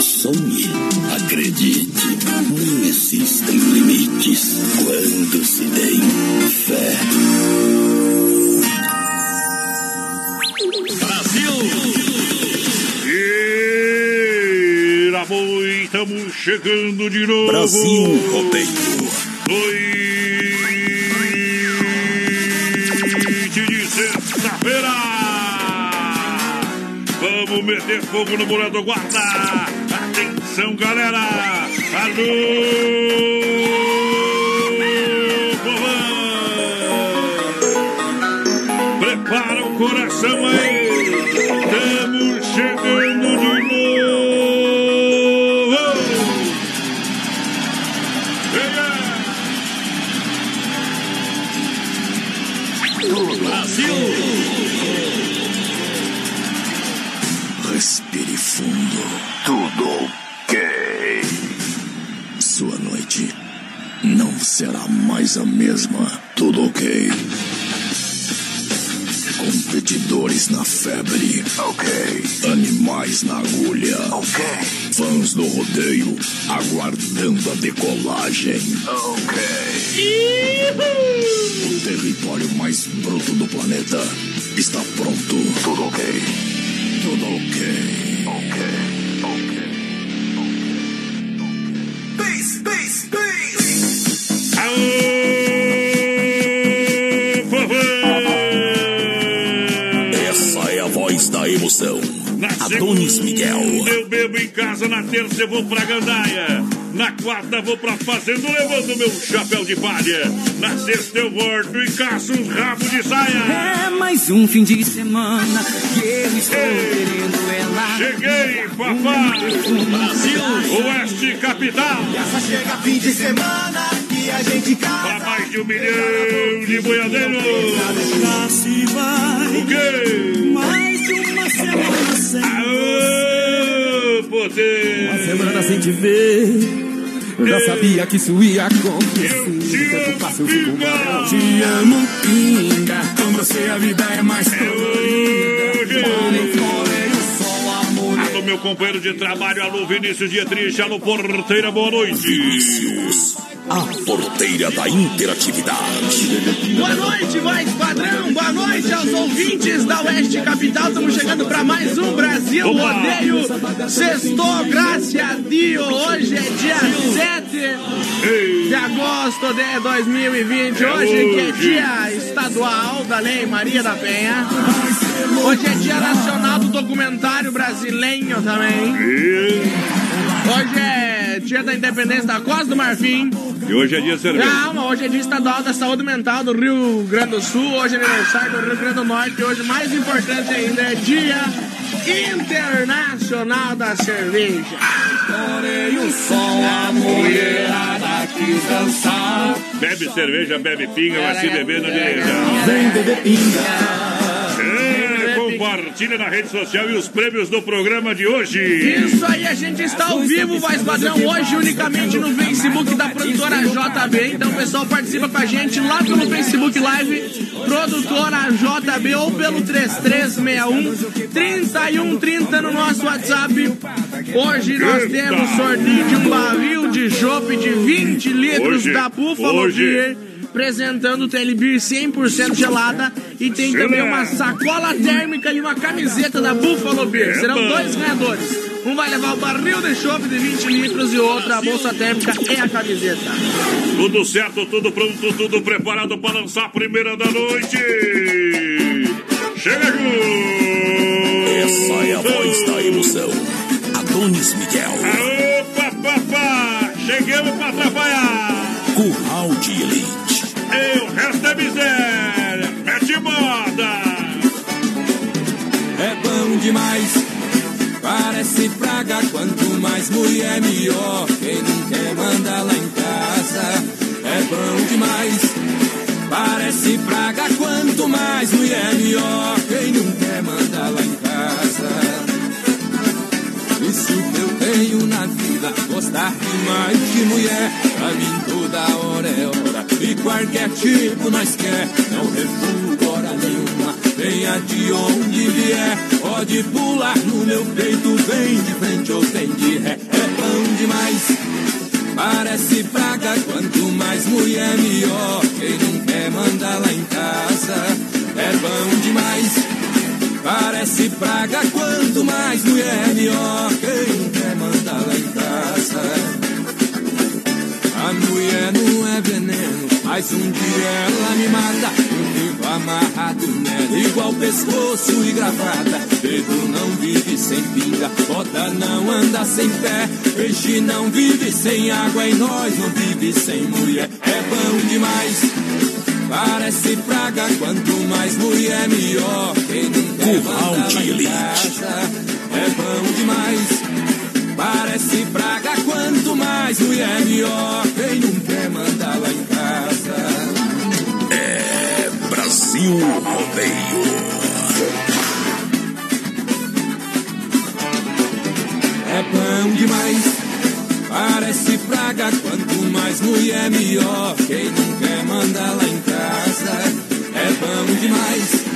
Sonhe, acredite, não existem limites quando se tem fé. Brasil! Iraboi, estamos chegando de novo. Brasil Rodeio. Noite de sexta-feira. Vamos meter fogo no boleto guarda. Atenção, galera. Alô, povão. Prepara o coração aí. Será mais a mesma. Tudo ok. Competidores na febre. Ok. Animais na agulha. Ok. Fãs do rodeio aguardando a decolagem. Ok. O território mais bruto do planeta está pronto. Tudo ok. Tudo ok. Ok. Ok. Emoção. Na Adonis segunda Miguel. Eu bebo em casa, na terça eu vou pra Gandaia. Na quarta vou pra fazenda levando meu chapéu de palha. Na sexta eu volto e caço uns rabos de saia. É mais um fim de semana que eu estou querendo ela. Cheguei, papai! Brasil! Oeste Capital! Só chega fim de semana que a gente Pra casa. mais de um milhão de boiadeiros! O quê? mais Aô, poder! semana sem te ver. Eu já sabia que isso ia acontecer. Eu te amo, eu fico pinga. mal. Te amo, pinga. Com você a vida é mais hoje. colorida. Quando floreia o sol, amor. Alô, meu companheiro de trabalho, alô, Vinícius Dietrich, alô, porteira, boa noite! Vinícius, a porteira da interatividade. Boa noite, voz padrão. Boa noite aos ouvintes da Oeste Capital. Estamos chegando para mais um Brasil Opa! Rodeio. Sextou, graças a Dio. Hoje é dia 7 de agosto de 2020. Hoje que é dia estadual da Lei Maria da Penha. Hoje é dia nacional do documentário brasileiro também. Hoje é dia da independência da Costa do Marfim. E hoje é dia de cerveja. Calma, hoje é dia estadual da saúde mental do Rio Grande do Sul, hoje é aniversário do Rio Grande do Norte, e hoje, mais importante ainda, é dia internacional da cerveja. Floreia o sol, a mulherada quis dançar. Bebe cerveja, bebe pinga, vai se beber no direita. Vem beber pinga. Compartilha na rede social e os prêmios do programa de hoje. Isso aí, a gente está ao vivo, voz padrão, hoje unicamente no Facebook da produtora JB. Então o pessoal participa com a gente lá pelo Facebook Live, produtora JB, ou pelo 3361 3130 no nosso WhatsApp. Hoje nós temos sorteio de um barril de chopp de 20 litros Hoje, da Buffalo hoje. Beer. Apresentando o Telebir 100% gelada e tem também uma sacola térmica e uma camiseta da Buffalo Beer. Serão dois ganhadores. Um vai levar o barril de chopp de 20 litros e o outro a bolsa térmica e a camiseta. Tudo certo, tudo pronto, tudo preparado para lançar a primeira da noite. Chega junto! Essa é a voz da emoção. Adonis Miguel. Aô, papapá! Chegamos para atrapalhar! Curral de Elite. E o resto é miséria! Mete moda! É bom demais, parece praga. Quanto mais mulher, melhor. Quem não quer manda lá em casa. É bom demais, parece praga. Quanto mais mulher, melhor. Quem não quer manda lá em casa. Isso que eu tenho na vida, gostar demais de mulher. Pra mim toda hora é hora, e qualquer tipo nós quer. Não refugo hora nenhuma, venha de onde vier. Pode pular no meu peito, vem de frente ou vem de ré. É bom demais, parece praga. Quanto mais mulher, melhor. Quem não quer mandar lá em casa, é bom demais. Parece praga, quanto mais mulher melhor. Quem não quer mandar lá em casa? A mulher não é veneno, mas um dia ela me mata. Eu vivo amarrado nela, igual pescoço e gravata. Dedo não vive sem pinga, bota não anda sem pé. Peixe não vive sem água e nós não vive sem mulher. É bom demais. Parece praga, quanto mais mulher melhor. Quem não quer Curral de Elite. casa é bom demais. Parece praga, quanto mais mulher melhor. Quem não quer mandar lá em casa. É Brasil Rodeio. É bom demais. Parece praga, quanto mais mulher melhor. Quem não quer mandar lá em casa é bom demais.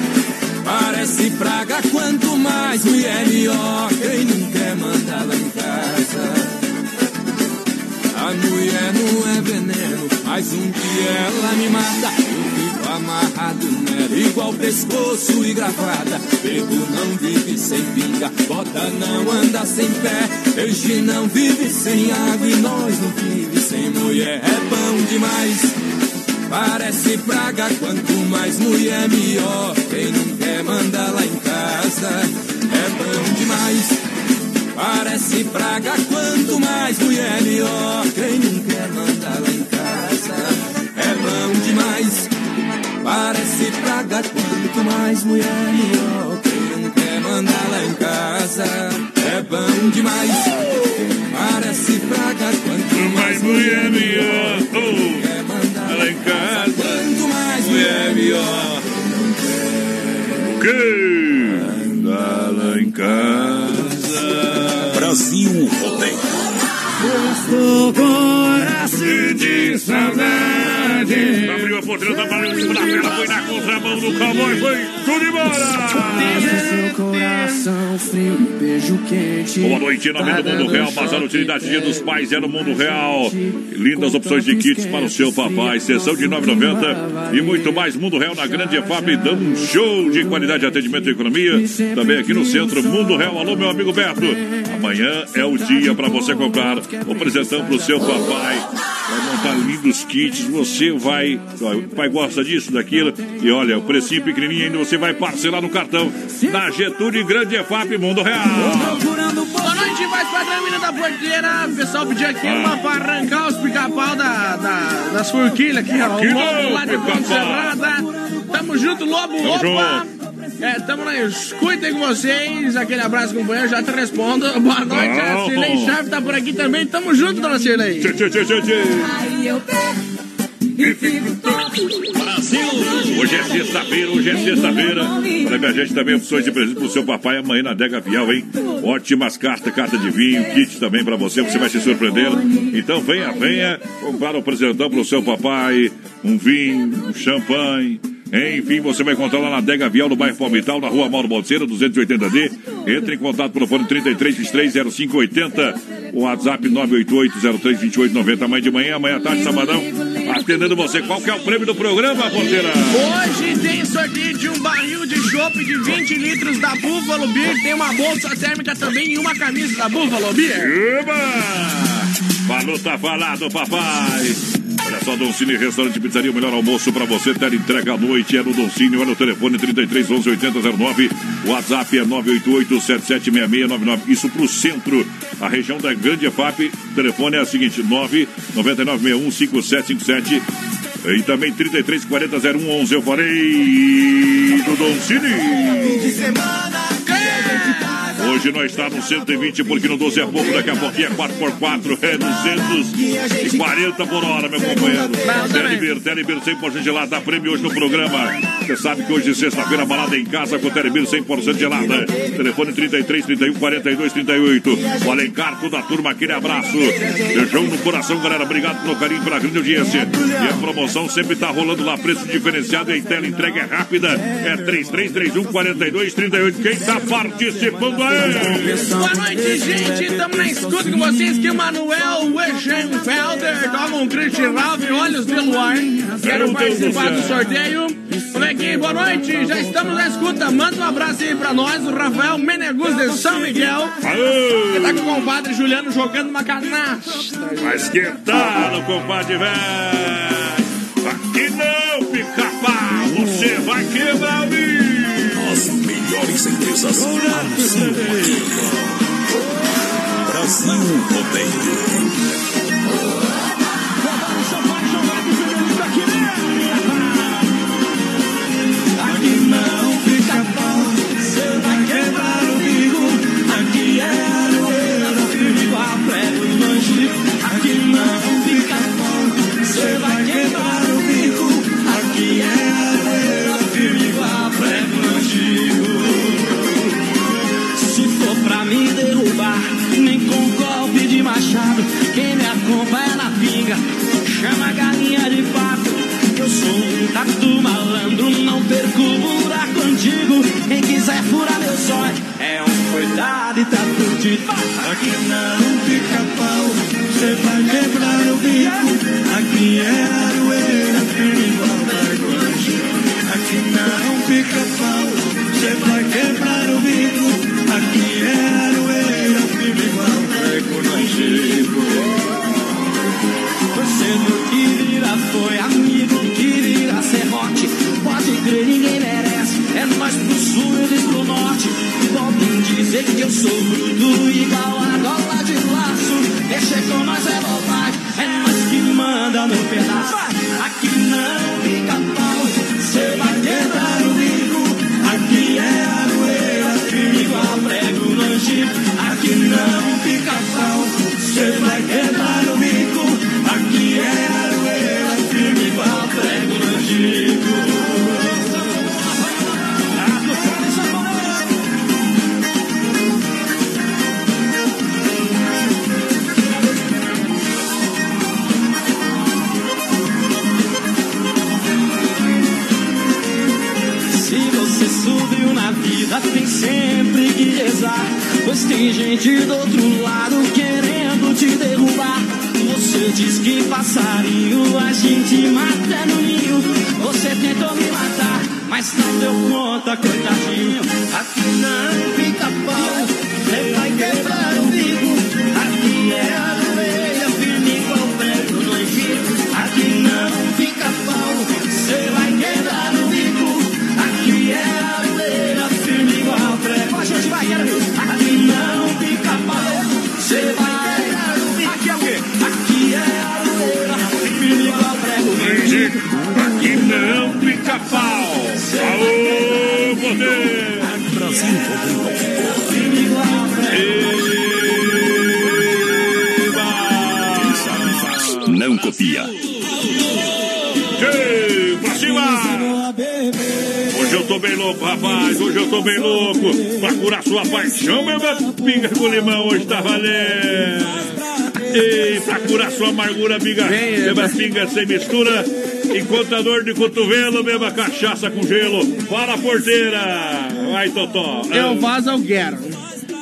Parece praga, quanto mais mulher melhor. Quem não quer mandar lá em casa. A mulher não é veneno, mas um dia ela me mata. Eu fico amarrado nela, igual pescoço e gravata. Bebo não vive sem pinga, bota não anda sem pé. Peixe não vive sem água e nós não vive sem mulher. É bom demais. Parece praga, quanto mais mulher melhor. Quem não quer mandar lá em casa é bom demais. Parece praga, quanto mais mulher melhor. Quem não quer mandar lá em casa é bom demais. Parece praga, quanto mais mulher melhor. Quem não quer mandar lá em casa é bom demais. Parece praga, quanto Mais mulher melhor! Oh, quer mandar ela em casa! Quanto mais mulher melhor. O quê? Anda lá em casa! Brasil Rodeio. Estou com de saudade. Abriu a porteira, tá valendo em da tela, foi na contramão do cowboy, foi tudo embora! Seu coração frio beijo quente. Boa noite, nome do Mundo Real, Bazar Utilidade Dia dos Pais é no Mundo Real. Lindas opções de kits para o seu papai, sessão de 9,90 e muito mais. Mundo Real na Grande EFAP, dando um show de qualidade de atendimento e economia. Também aqui no centro, Mundo Real. Alô, meu amigo Beto. Amanhã é o dia para você comprar o presentão para o seu papai. Vai montar lindos kits, você vai. O pai gosta disso, daquilo. E olha, o precinho pequenininho ainda você vai parcelar no cartão. Na Getúlio Grande EFAP, Mundo Real. Boa noite, voz padrão, menina da porteira. O pessoal pediu aqui Ah. uma pra arrancar os pica-pau da, da- das forquilhas aqui, ó. O Aqui lobo lá de. Ponte Serrada. Tamo junto, lobo, Tamo opa! É, tamo na escuta aí com vocês. Aquele abraço, companheiro. Já te respondo. Boa noite, a. Cirlei Chave tá por aqui também. Tamo junto, dona Cirlei. Tchê, tchê, tchê, tchê, tchê. Brasil Hoje é sexta-feira, hoje é sexta-feira. Olha, minha gente, também opções de presente pro seu papai amanhã na Dega Vial, hein? Ótimas cartas, carta de vinho, kit também pra você, você vai se surpreender. Então venha, venha comprar o presentão pro seu papai, um vinho, um champanhe. Enfim, você vai encontrar lá na Dega Vial, no bairro Palmital, na rua Mauro Balseira, 280D. Entre em contato pelo fone 33230580, o WhatsApp 988032890, amanhã de manhã, amanhã à tarde, sabadão. Atendendo você, qual que é o prêmio do programa, porteira? Hoje tem sorteio de um barril de chopp de 20 litros da Buffalo Beer, tem uma bolsa térmica também e uma camisa da Buffalo Beer. Eba! Falou, tá falado, papai. Olha só, Doncini Restaurante Pizzaria, o melhor almoço pra você. Ter entrega à noite é no Doncini. Olha o telefone 33 11 8009. O WhatsApp é 988 776699. Isso pro centro, a região da Grande EFAP. O telefone é o seguinte: 99961 5757. E também 33 40 0111. Eu falei do Doncini. de semana Hoje nós estamos no 120, porque no 12 é pouco, daqui a pouquinho é 4x4, é 240 por hora, meu companheiro. Telebir, Telebir 100% gelada, dá prêmio hoje no programa. Você sabe que hoje, sexta-feira, balada em casa com Telebir 100% gelada. Telefone 33 31 42 38. O Alencar, toda a turma, aquele abraço. Beijão no coração, galera. Obrigado pelo carinho, pela grande audiência. E a promoção sempre tá rolando lá, preço diferenciado e a tela entrega é rápida. É 3331 42 38. Quem tá participando aí? Boa noite, gente. Estamos na escuta com vocês que o Manuel Weschenfelder toca um Christian Ralph, Olhos de Luar. Quero Deus do participar céu. do sorteio. Molequinho, boa noite. Já estamos na escuta. Manda um abraço aí pra nós, o Rafael Menegus de São Miguel. Que tá com o compadre Juliano jogando uma canasta. Vai esquentar no compadre velho. Aqui não, pica-pau. Você vai quebrar o bicho. As melhores empresas. Brasil Rodeio. Sou bruto, igual a gola de laço. Deixa com nós é bobagem. É nós que manda no pedaço. Tem gente do outro lado querendo te derrubar. Você diz que passarinho a gente mata no ninho. Você tentou me matar, mas não deu conta, coitadinho. Aqui não fica pau, Ei, pra cima! tô bem louco, rapaz. Hoje eu tô bem louco. Pra curar sua paixão, meu pinga com limão hoje tá valendo. E pra curar sua amargura, amiga, beba pinga sem mistura. Enquanto a dor de cotovelo, beba cachaça com gelo. Para a porteira. Vai, Totó. Eu vazo, eu quero.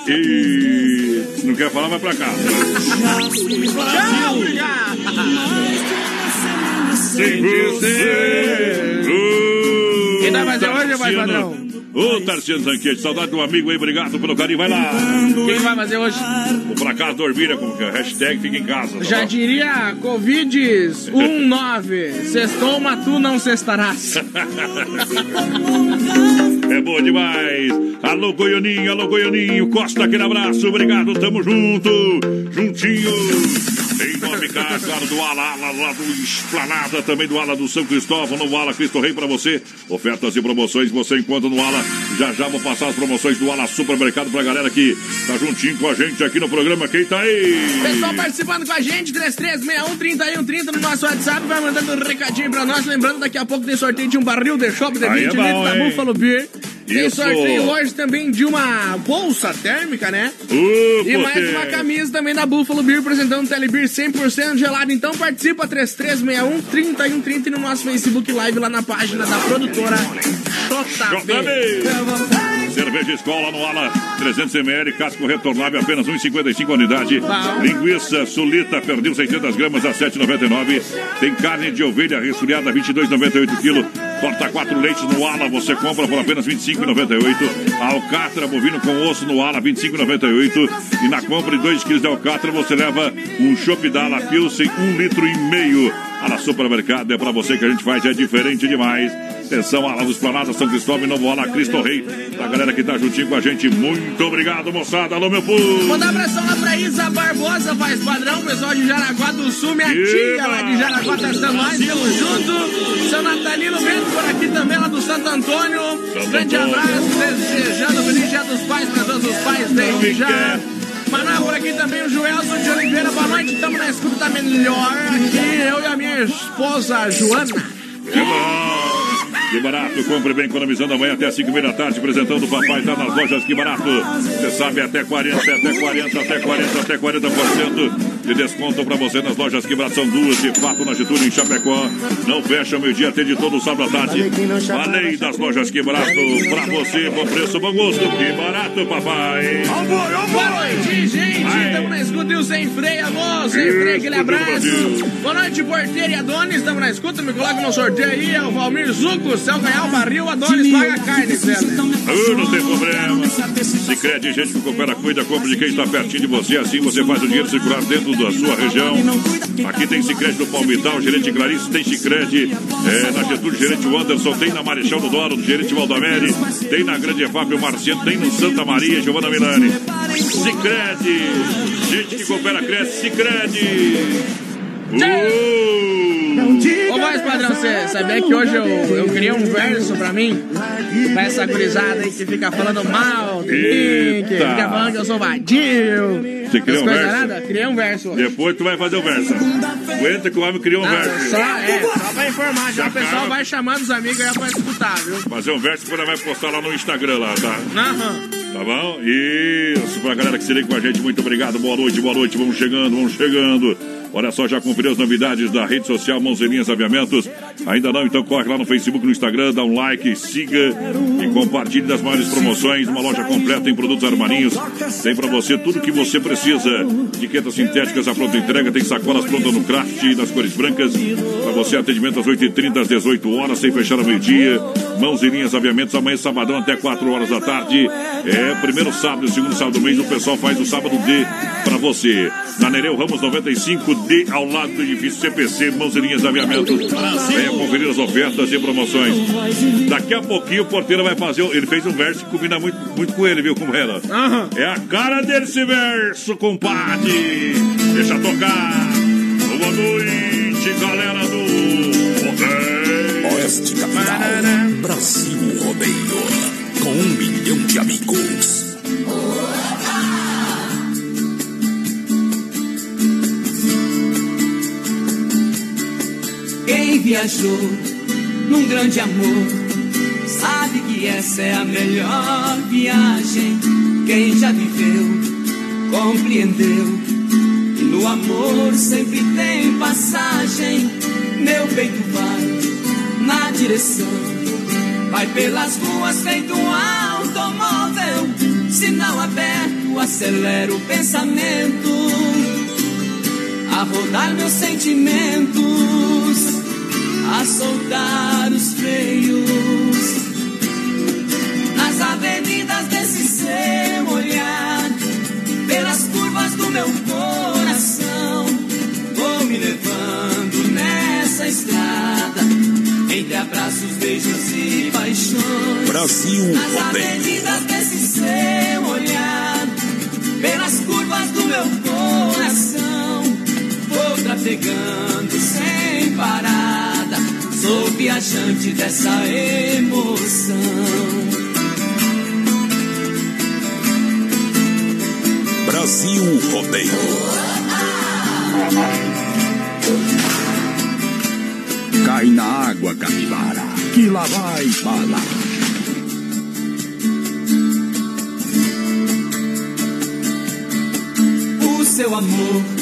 E não quer falar, vai pra cá. Tchau, Sem você. Quem vai fazer hoje, vai, padrão? Ô, Tarciano Zanquete, saudade do amigo aí, obrigado pelo carinho, vai lá. Quem vai fazer hoje? Vou pra casa dormir, né, como que é? Hashtag fica em casa. Tá Já bom? diria Covid 19. Sextou, mas tu não cestarás. É bom demais. Alô, Goianinho, alô, Goianinho. Costa, aquele abraço, obrigado, tamo junto. Juntinho. Em nome, cara, claro, do Ala, Ala, lá do Esplanada, também do Ala do São Cristóvão, no Ala Cristo Rei pra você. Ofertas e promoções você encontra no Ala. Já já vou passar as promoções do Ala Supermercado pra galera que tá juntinho com a gente aqui no programa. Quem tá aí? Pessoal participando com a gente, 3361-3130 no nosso WhatsApp, vai mandando um recadinho pra nós. Lembrando, daqui a pouco tem sorteio de um barril de chopp de 20 Aí é bom, litros da? Buffalo Beer. Tem Isso. sorteio hoje também de uma bolsa térmica, né? Uh, E mais uma camisa também da Buffalo Beer, apresentando o Telebeer 100% gelado. Então participa, 3361-3130 e no nosso Facebook Live lá na página da produtora JB. Cerveja Escola no Ala 300ml, casco retornável apenas 1,55 a unidade. Bom. Linguiça Sulita perdeu 600 gramas a 7,99. Tem carne de ovelha resfriada 22,98 kg. Torta 4 leites no Ala, você compra por apenas 25,98. Alcatra bovino com osso no Ala 25,98. E na compra de 2 kg de alcatra você leva um chopp da Ala Pilsen 1 litro e meio. Ala Supermercado é pra você que a gente faz, é diferente demais. Atenção, Ala dos Planadas, São Cristóvão e Novo Ala, Cristo Rei. Pra galera que tá juntinho com a gente, muito obrigado, moçada. Alô, meu povo. Mandar abração lá pra Isa Barbosa, faz padrão, pessoal de Jaraguá do Sul, minha tia lá de Jaraguá testando nós, tamo junto. Seu Natalino Bento por aqui também, lá do Santo Antônio. Grande Antônio. abraço, desejando feliz dia dos pais pra todos os pais desde já. Manuel por aqui também, o Joelson de Oliveira, boa noite, tamo na escuta tá melhor aqui, eu e a minha esposa Joana. Que bom. Que barato, compre bem economizando amanhã até 5 da tarde, apresentando o papai, tá nas lojas Que Barato. Você sabe, até 40, até 40, até 40, até 40% de desconto pra você nas lojas Que Barato. São duas, de fato, na Getúlio, em Chapecó. Não fecha meio-dia, atende todo sábado à tarde. Falei das lojas Que Barato, pra você, bom preço, bom gosto. Que barato, papai. Boa noite, gente. Estamos na escuta e o Sem Freio, alô, Sem Freio, aquele abraço. Boa noite, porteiro e Adonis. Estamos na escuta, me coloca no sorteio aí. É o Valmir Zuco, Céu Ganhar, o Barril, Adonis, paga a carne, Zé. Ah, não tem problema. Sicredi gente que coopera, cuida, compra de quem está pertinho de você. Assim você faz o dinheiro circular dentro da sua região. Aqui tem Sicredi no Palmital, gerente Clarice, tem Sicredi é, na Getúlio, gerente Wanderson, tem na Marechal do Douro, do gerente Valdamere, tem na Grande EFAP o Marciano, tem no Santa Maria, Giovana Milani. Sicredi, gente que coopera, cresce, Sicredi. Ô, voz padrão, você sabia que hoje eu, eu criei um verso pra mim? Pra essa gurizada aí que fica falando mal de mim, que Eita. fica falando que eu sou vadio. Você criou um coisas verso? nada, criei um verso hoje. Depois tu vai fazer o verso. Aguenta que o homem criou um Não, verso. só, é, só pra informar, já o pessoal vai chamando os amigos aí pra escutar, viu? Fazer um verso que vai postar lá no Instagram lá, tá? Aham. Tá bom? Isso, pra galera que se liga com a gente, muito obrigado. Boa noite, boa noite. Vamos chegando, vamos chegando. Olha só, já conferiu as novidades da rede social Mãozinhas Aviamentos? Ainda não? Então corre lá no Facebook, no Instagram, dá um like, siga e compartilhe das maiores promoções. Uma loja completa em produtos armarinhos. Tem pra você tudo que você precisa. Etiquetas sintéticas à pronta entrega, tem sacolas prontas no craft das cores brancas. Pra você, atendimento às 8h30, às 18 horas, sem fechar ao meio-dia. Mãos linhas aviamentos, amanhã sabadão até 4 horas da tarde. É, primeiro sábado e segundo sábado do mês, o pessoal faz o sábado D pra você. Na Nereu Ramos 95D, ao lado do edifício CPC, Mãos e linhas aviamentos. Venha conferir as ofertas e promoções. Daqui a pouquinho o porteiro vai fazer. Ele fez um verso que combina muito, muito com ele, viu? Como era? Aham. É a cara desse verso, compadre. Deixa tocar. Boa noite, galera do. Oeste Capital, Brasil Rodeio. Com um milhão de amigos. Quem viajou num grande amor sabe que essa é a melhor viagem. Quem já viveu, compreendeu. Que no amor sempre tem passagem. Meu peito vai na direção. Vai pelas ruas feito um automóvel. Sinal aberto, acelera o pensamento. A rodar meus sentimentos. A soltar os freios nas avenidas desse seu olhar, pelas curvas do meu coração, vou me levando nessa estrada, entre abraços, beijos e paixões. Brasil Nas avenidas desse seu olhar, pelas curvas do meu coração, vou trafegando sem parada, sou viajante dessa emoção. Brasil Rodeio. Cai na água, capivara, que lá vai bala. O seu amor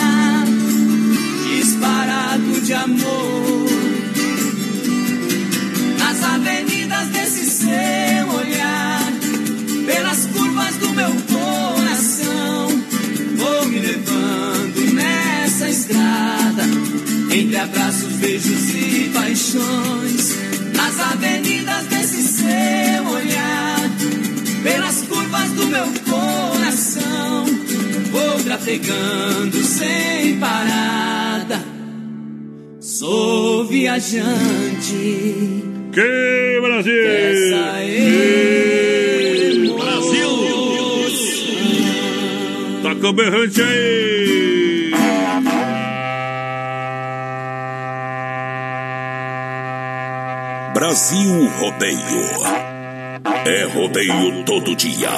de amor. Nas avenidas desse seu olhar, pelas curvas do meu coração, vou me levando nessa estrada, entre abraços, beijos e paixões. Nas avenidas desse seu olhar, pelas curvas do meu coração, vou trafegando sem parada. Sou viajante. Que Brasil! Brasil! Toca o berrante aí! Brasil Rodeio. É rodeio todo dia.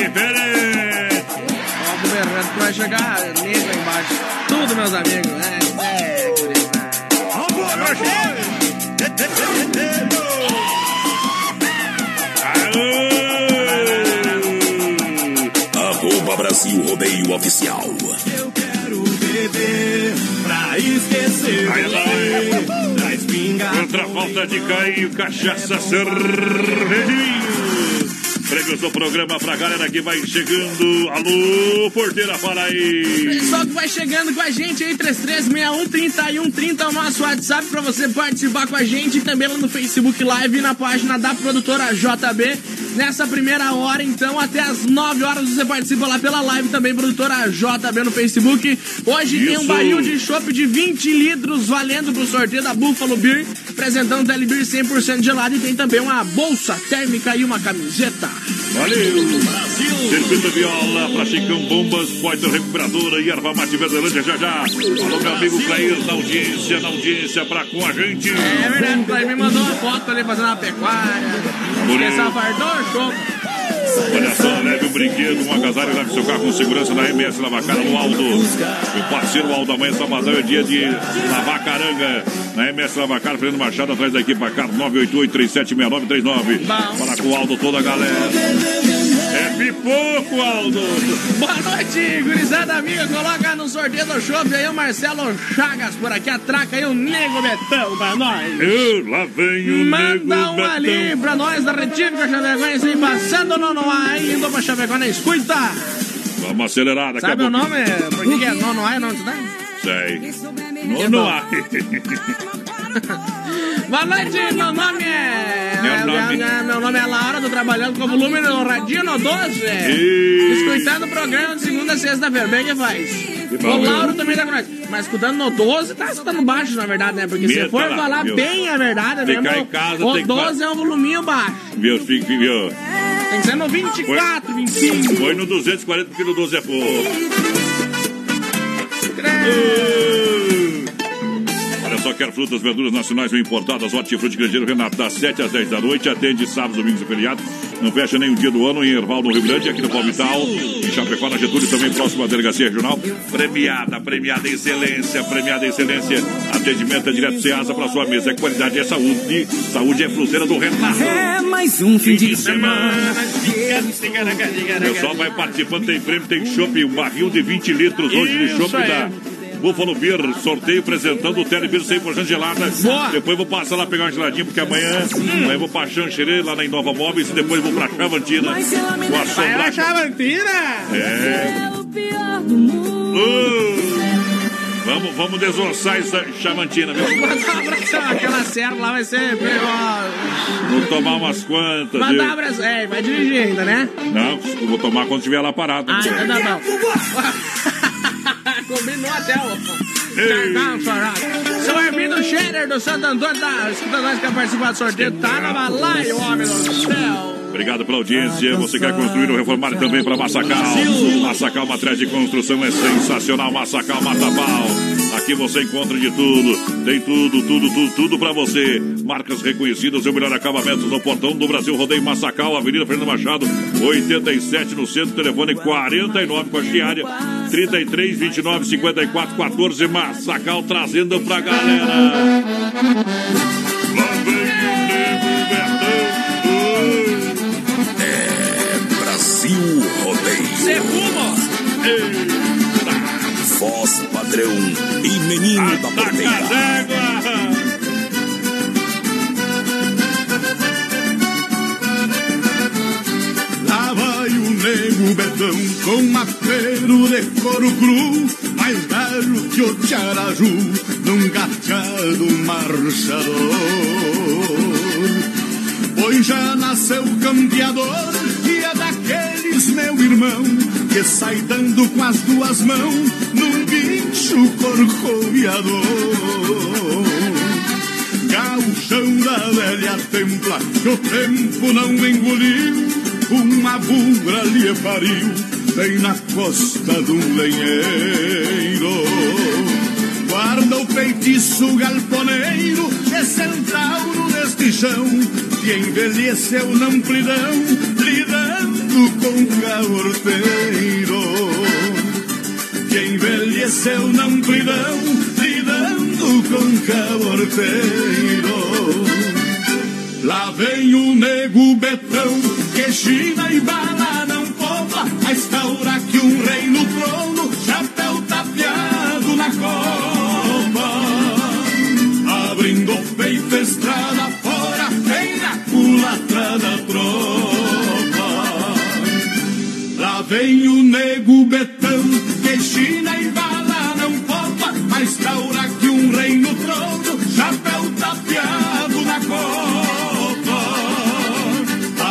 Diferente! Ó, berrante que vai chegar aí embaixo. Tudo, meus amigos. É, é, gurizada. Arroba Brasil Rodeio Oficial. Eu quero beber pra esquecer Vai lá. Traz pinga. Outra falta de cair, cachaça cervejinho. Prêmios do programa pra galera que vai chegando. Alô, porteira, fala aí. Pessoal que vai chegando com a gente aí, 33613130 é o nosso WhatsApp pra você participar com a gente e também lá no Facebook Live e na página da produtora JB. Nessa primeira hora, então, até as 9 horas você participa lá pela live também, produtora JB no Facebook. Hoje tem um Isso. barril de chopp de 20 litros valendo pro sorteio da Buffalo Beer, apresentando Telebeer 100% gelado e tem também uma bolsa térmica e uma camiseta. Valeu! Circuito Viola pra Chicão Bombas, Poiter Recuperadora e Erva Mate Verdelândia já já. Alô, meu amigo Clair, na audiência, na audiência pra com a gente. É verdade, o Clay me mandou uma foto ali fazendo uma pecuária. Bonito. Essa fardou, show. Olha só, leve um brinquedo, um agasalho, leve seu carro com segurança na MS Lavacara no Aldo. Meu parceiro Aldo, amanhã sabadão é dia de lavar caranga. Na MS Lavacara, Fernando Machado, atrás da equipe Carro 988-376939. Fala com o Aldo, toda a galera. É pipoco, Aldo. Boa noite, gurizada amiga. Coloca no sorteio do shopping aí o Marcelo Chagas por aqui. Atraca aí o Nego Betão pra nós. Eu, lá vem o Manda nego um ali pra nós da Retífica Chapecoense aí, passando no Noá, indo pra Chapecoense. Escuta! Vamos acelerar daqui Sabe o nome? Por que que é Nonoá e não te dá? Sei. No, no ar. Boa noite, meu nome é. Meu nome- Meu, meu nome é Laura, tô trabalhando com volume no Radinho no 12. E- Escutando o programa de segunda a sexta-feira. Bem que faz. o. Lauro também tá com nós. Mas escutando no 12, tá escutando baixo, na verdade, né? Porque se Meta for lá, falar meu. bem a verdade Ficar mesmo, em casa o tem que 12 é um voluminho baixo. Viu, fica, viu? Tem que ser no 24, 25. Foi no 240 porque no 12 é pouco. Só, quer frutas, verduras nacionais ou importadas, Hortifruti Grandeiro Renato, das 7 às 10 da noite, atende sábados, domingos e feriados. Não fecha nenhum dia do ano em Erval, no Rio Grande, aqui no Palmital, em Chapecó, na Getúlio, também próximo à Delegacia Regional. Premiada, premiada em excelência, premiada em excelência. Atendimento é direto Ceasa para sua mesa. É qualidade, é saúde. Saúde é fruteira do Renato. É mais um fim de semana. O pessoal vai participando, tem prêmio, tem chopp, um barril de 20 litros hoje de chopp da Buffalo Beer. Sorteio apresentando o Telebir 100% gelada. Boa. Depois vou passar lá pegar uma geladinha, porque amanhã, amanhã eu vou pra Xanxerê, lá na Inova Móveis, e depois vou pra Chavantina. Com a Vai sombra... achar mentira? É. Uh, vamos, vamos desossar essa Chavantina, viu? Mandar um abraço. Aquela serra lá vai ser perigosa. Vou tomar umas quantas? Mandar um abraço. É, vai dirigir ainda, né? Não, eu vou tomar quando estiver lá parado. Ah, então tá bom. Combinou até o. Seu Hermino Scherer do Santo Antônio tá escutando nós que quer participar do sorteio. Tá na balaia, o homem do céu. Obrigado pela audiência. Você quer construir ou reformar também para Massacal. Massacal Matriz de Construção é sensacional. Massacal Matapau. Aqui você encontra de tudo. Tem tudo, tudo, tudo, tudo para você. Marcas reconhecidas e o melhor acabamento no portão do Brasil. Rodeio Massacal, Avenida Fernando Machado, 87 no centro. Telefone 49 com a diária 33 29 54 14. Massacal trazendo pra galera. Rodeio. Cê fuma? Voz padrão e menino da Ataca porteira. vai o nego Betão com mateiro de couro cru, mais velho que o Tiaraju, num gateado marchador. Pois já nasceu campeador daqueles, meu irmão, que sai dando com as duas mãos num bicho corcoviador. Gauchão da velha templa, que o tempo não engoliu, uma bugra lhe pariu, bem na costa de um lenheiro. Guarda o feitiço galponeiro, é centauro deste chão, que envelheceu na amplidão, com caorteiro que envelheceu na amplidão, lidando com caborteiro. Lá vem o nego betão, que China e bala não poupa, a instaurar que um rei no trono, chapéu tapeado na copa. Abrindo o peito, estrada vem o nego betão, que China e bala não poupa, mas taura que um rei no trono, chapéu tapeado na copa.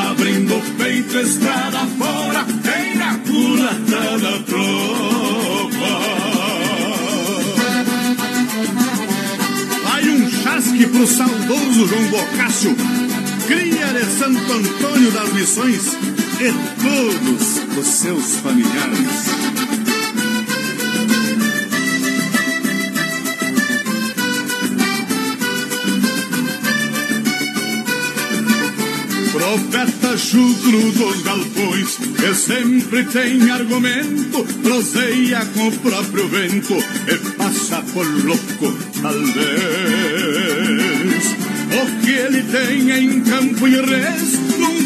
Abrindo o peito, estrada fora, vem na culatra da tropa. Vai um chasque pro saudoso João Bocácio, cria de Santo Antônio das Missões e todos os seus familiares. Profeta chucro dos galpões, que sempre tem argumento, proseia com o próprio vento e passa por louco, talvez. O que ele tem em campo e res nunca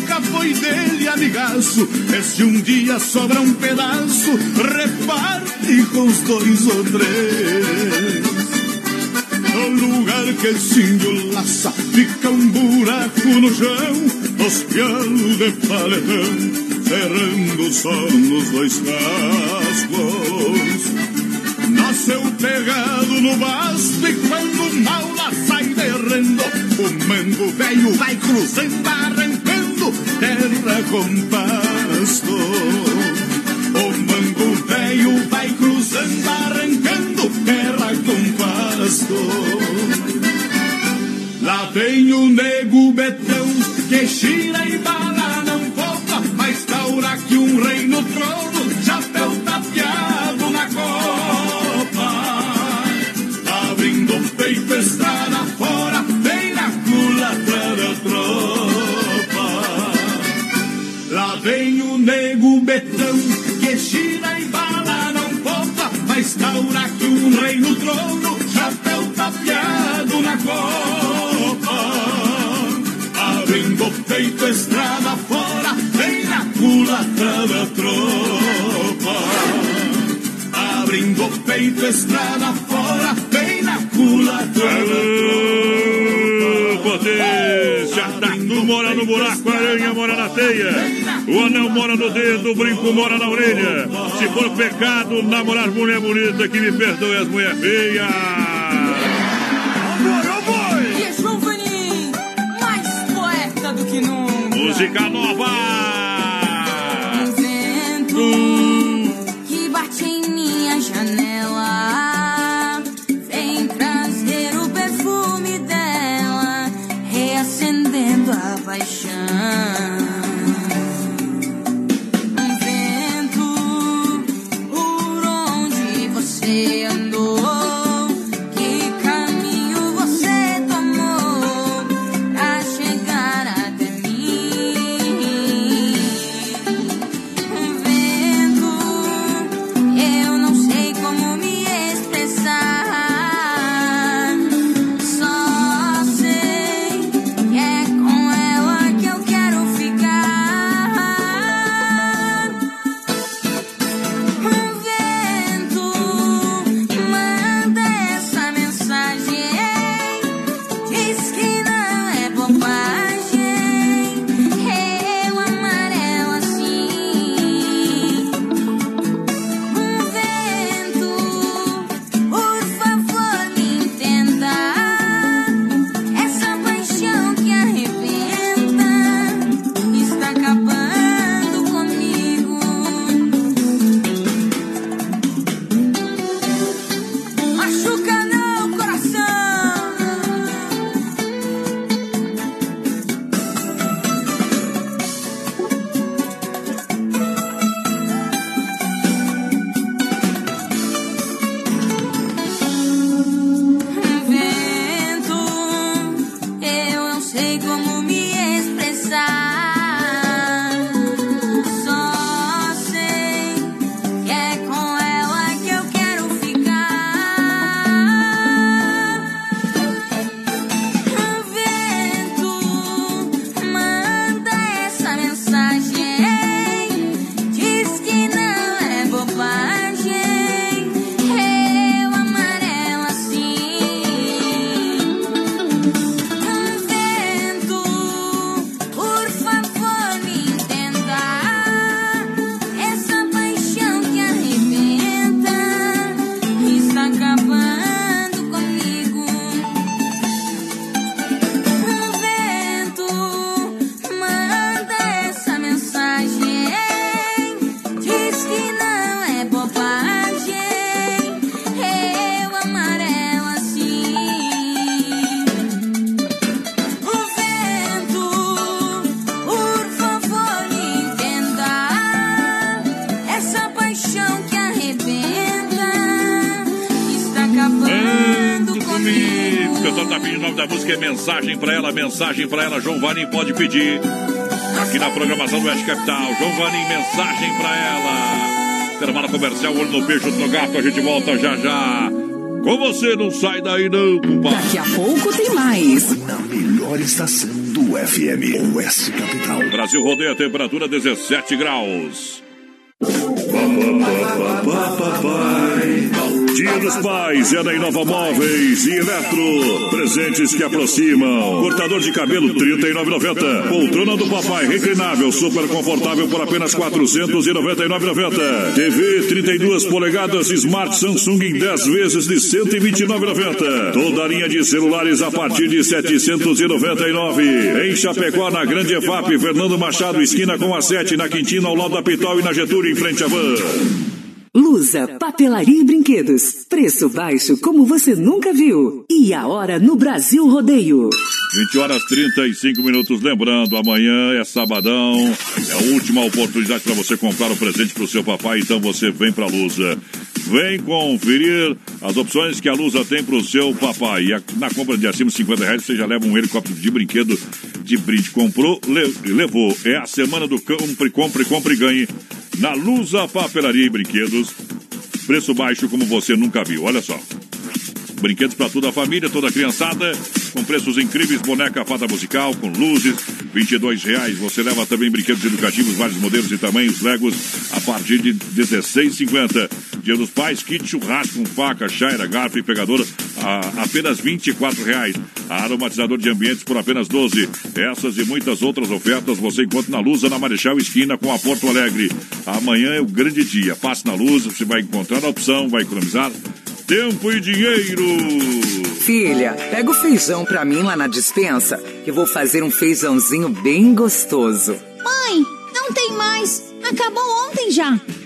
foi dele, amigaço. E se um dia sobra um pedaço, reparte com os dois ou três. No lugar que esse índio laça, fica um buraco no chão, os de paletão, cerrando só nos dois cascos. Nasceu pegado no basto e quando mal lá sai de mango velho vai cruzando, arrancando terra com pasto. O mango velho vai cruzando, arrancando terra com pasto. Lá vem o nego betão buraco, a aranha mora na teia. O anel mora no dedo, o brinco mora na orelha. Se for pecado, namorar mulher bonita, que me perdoe as mulher feia. E é João Vanim, mais poeta do que nunca. Música nova! Mensagem pra ela, mensagem pra ela. João Vanim pode pedir. Aqui na programação do Oeste Capital. João Vanim, mensagem pra ela. Intervalo comercial, olho no peixe, no gato. A gente volta já já. Com você, não sai daí não, compadre. Daqui a pouco tem mais. Na melhor estação do FM, Oeste Capital. Brasil rodeia, temperatura 17 graus. Papai, Dia dos Pais é na Inova Móveis e Eletro. Presentes que aproximam. Cortador de cabelo R$ 39,90. Poltrona do papai reclinável, super confortável por apenas R$ 499,90. TV 32 polegadas Smart Samsung em 10 vezes de R$ 129,90. Toda a linha de celulares a partir de R$ 799. Em Chapecó, na Grande EFAP, Fernando Machado, esquina com a 7, na Quintina, ao lado da Pitol e na Getúlio, em frente à van. Lusa, papelaria e brinquedos. Preço baixo como você nunca viu. E a hora no Brasil Rodeio. 20 horas 35 minutos. Lembrando, amanhã é sabadão. É a última oportunidade para você comprar o um presente para o seu papai. Então você vem para a Lusa. Vem conferir as opções que a Lusa tem para o seu papai. E na compra de acima de 50 reais você já leva um helicóptero de brinquedo de brinde. Comprou, levou. É a semana do compre, compre, compre e ganhe na Lusa Papelaria e Brinquedos. Preço baixo como você nunca viu. Olha só. Brinquedos para toda a família, toda a criançada, com preços incríveis, boneca fada musical, com luzes, R$ reais. Você leva também brinquedos educativos, vários modelos e tamanhos, Legos, a partir de R$ 16,50. Dia dos Pais, kit churrasco com faca, chaira, garfo e pegador, a apenas R$ reais. Aromatizador de ambientes por apenas 12. Essas e muitas outras ofertas você encontra na Lusa, na Marechal Esquina, com a Porto Alegre. Amanhã é o grande dia. Passe na Luz, você vai encontrar a opção, vai economizar tempo e dinheiro. Filha, pega o feijão pra mim lá na dispensa, que vou fazer um feijãozinho bem gostoso. Mãe, não tem mais. Acabou ontem já.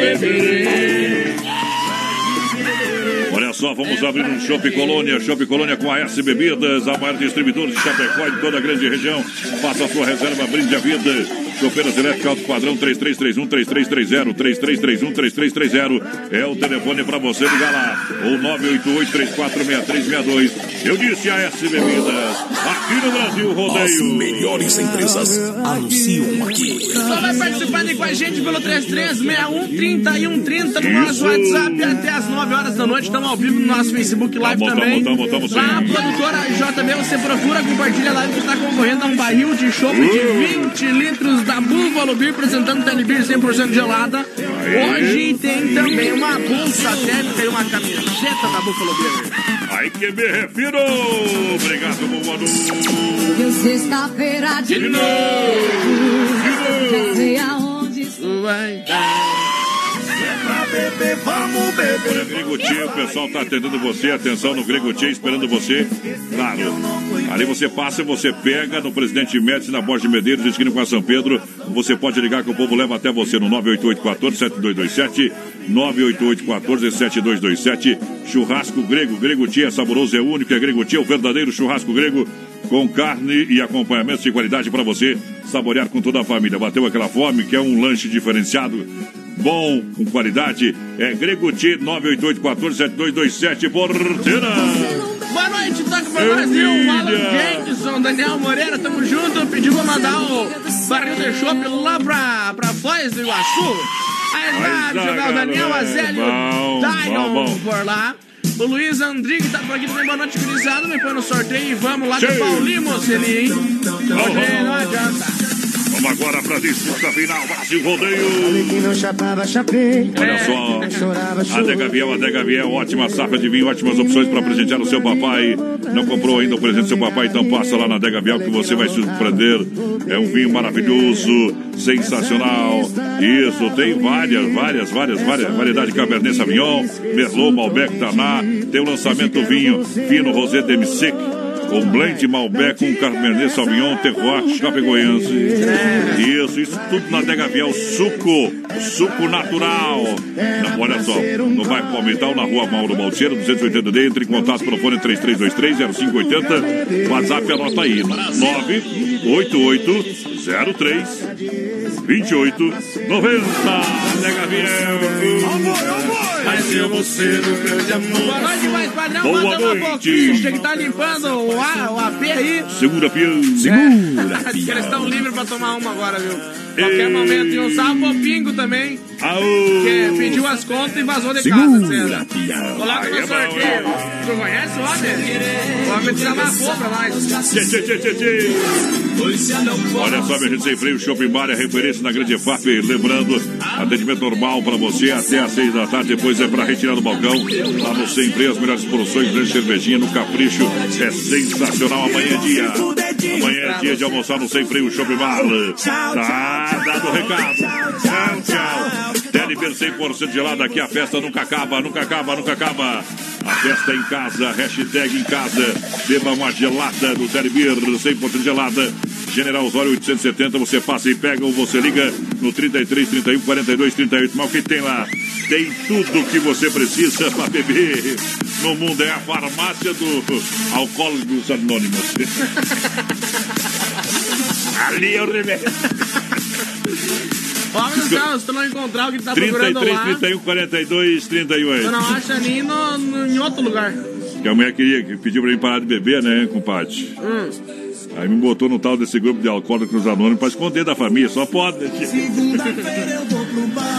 Nunca beberei. Olha só, vamos abrir um Shopping Colônia. Shopping Colônia com a S Bebidas, a maior distribuidora de Chapecó e de toda a grande região. Faça a sua reserva, brinde a vida. Chopeiras elétricas alto padrão 3331 3330 3331 3330 é o telefone para você ligar lá. Ou 988 346362. Eu disse a S Bebidas. Aqui no Brasil Rodeio. As melhores empresas anunciam aqui. Só vai participando com a gente pelo 3361 3130 no nosso WhatsApp até as 9 horas da noite. Estamos ao vivo no nosso Facebook Live tamo, também. Tamo, tamo, tamo, lá, a produtora JB, você procura, compartilha lá que está concorrendo a um barril de chopp de 20 litros da Buffalo Beer, apresentando Tele Beer 100% gelada. Hoje tem também uma bolsa térmica e uma camiseta da Buffalo Beer. Aí que me refiro! Obrigado, meu mano! Sexta-feira de, De novo. novo. Já sei aonde vai dar. Bebê, vamos beber. Olha, Grego Tia, o pessoal tá atendendo você. Atenção no Grego Tia, esperando você. Claro. Ali você passa, você pega no Presidente Médici, na Borges de Medeiros, esquina com a São Pedro. Você pode ligar que o povo leva até você no 988-14-7227. 988-14-7227. Churrasco Grego. Grego Tia é saboroso, é único. É Grego Tia, o verdadeiro churrasco grego. Com carne e acompanhamento de qualidade para você saborear com toda a família. Bateu aquela fome, que é um lanche diferenciado bom, com qualidade. É Greguti 988-14-7227, Porteira. Boa noite, toca pra viu? Alan Jameson, Daniel Moreira, tamo junto. Pediu pra mandar o barril de chopp lá pra, pra Foz do Iguaçu. Aí lá, Aí, jogar o Daniel. Azélio Dion por lá. O Luiz Andrigue tá por aqui também. Boa noite, gurizada. Me põe no sorteio e vamos lá com Sim. o Paulinho Mocelli, hein? Hoje não adianta. Vamos agora pra disputa final, Brasil Rodeio. Que não chapava, chapei. Olha só, Chorava, Adega Viel, Adega ótima safra de vinho, ótimas opções para presentear o seu papai. Não comprou ainda o presente do seu papai, então passa lá na Adega que você vai se surpreender. É um vinho maravilhoso, sensacional. Isso, tem várias, várias, várias, várias variedades de Cabernet Sauvignon, Merlot, Malbec, Taná. Tem o lançamento do vinho Fino Rosé Demi-Sec. O blend Malbec com Cabernet Sauvignon, Terroir, Chapecoense. Isso, isso tudo na Adega Viel, suco, suco natural. Não, olha só, no bairro Palmital, na rua Mauro Balseiro, 280D, entre em contato pelo fone 3323-0580. WhatsApp anota aí, 98803 28 90. Nega Mas eu vou ser o grande amor. Boa noite, mais padrão. Boa Manda uma noite. boquinha que tá limpando o, A- o AP aí. Segura, peão. É. Diz que eles estão livres pra tomar uma agora, viu? Qualquer Ei. momento. E um salve pro Pingo também. Aô. Que pediu as contas e vazou de Segura, casa. César. Coloca no é sorteio. Tu conhece o homem? O homem tira uma cor pra nós. Tchê, tchê, tchê, tchê, tchê. Olha só, minha gente, sem freio, Shopping Bar é referência na Grande FAP. Lembrando, atendimento normal para você até às seis da tarde. Depois é para retirar do balcão. Lá no Sem Freio, as melhores porções, grande cervejinha no Capricho. É sensacional. Amanhã é dia. Amanhã é dia de almoçar no Sem Freio, Shopping Bar. Tá dado o recado. Tchau, tchau. Telever 100% gelado aqui. A festa nunca acaba, nunca acaba, nunca acaba. A festa em casa, hashtag em casa. Beba uma gelada do Telever 100% gelada. General Osório 870, você passa e pega ou você liga no 33 31 42 38. Mas o que tem lá? Tem tudo que você precisa para beber. No mundo é a farmácia do Alcoólicos Anônimos. Ali é o remédio. Do céu, se tu não encontrar o que tá procurando 33 lá, 31 42 38. tu não acha nem no, no- em outro lugar. Que a mulher queria, que pediu pra mim parar de beber, né, compadre? Hum. Aí me botou no tal desse grupo de alcoólicos anônimos pra esconder da família, só pode. né, tio?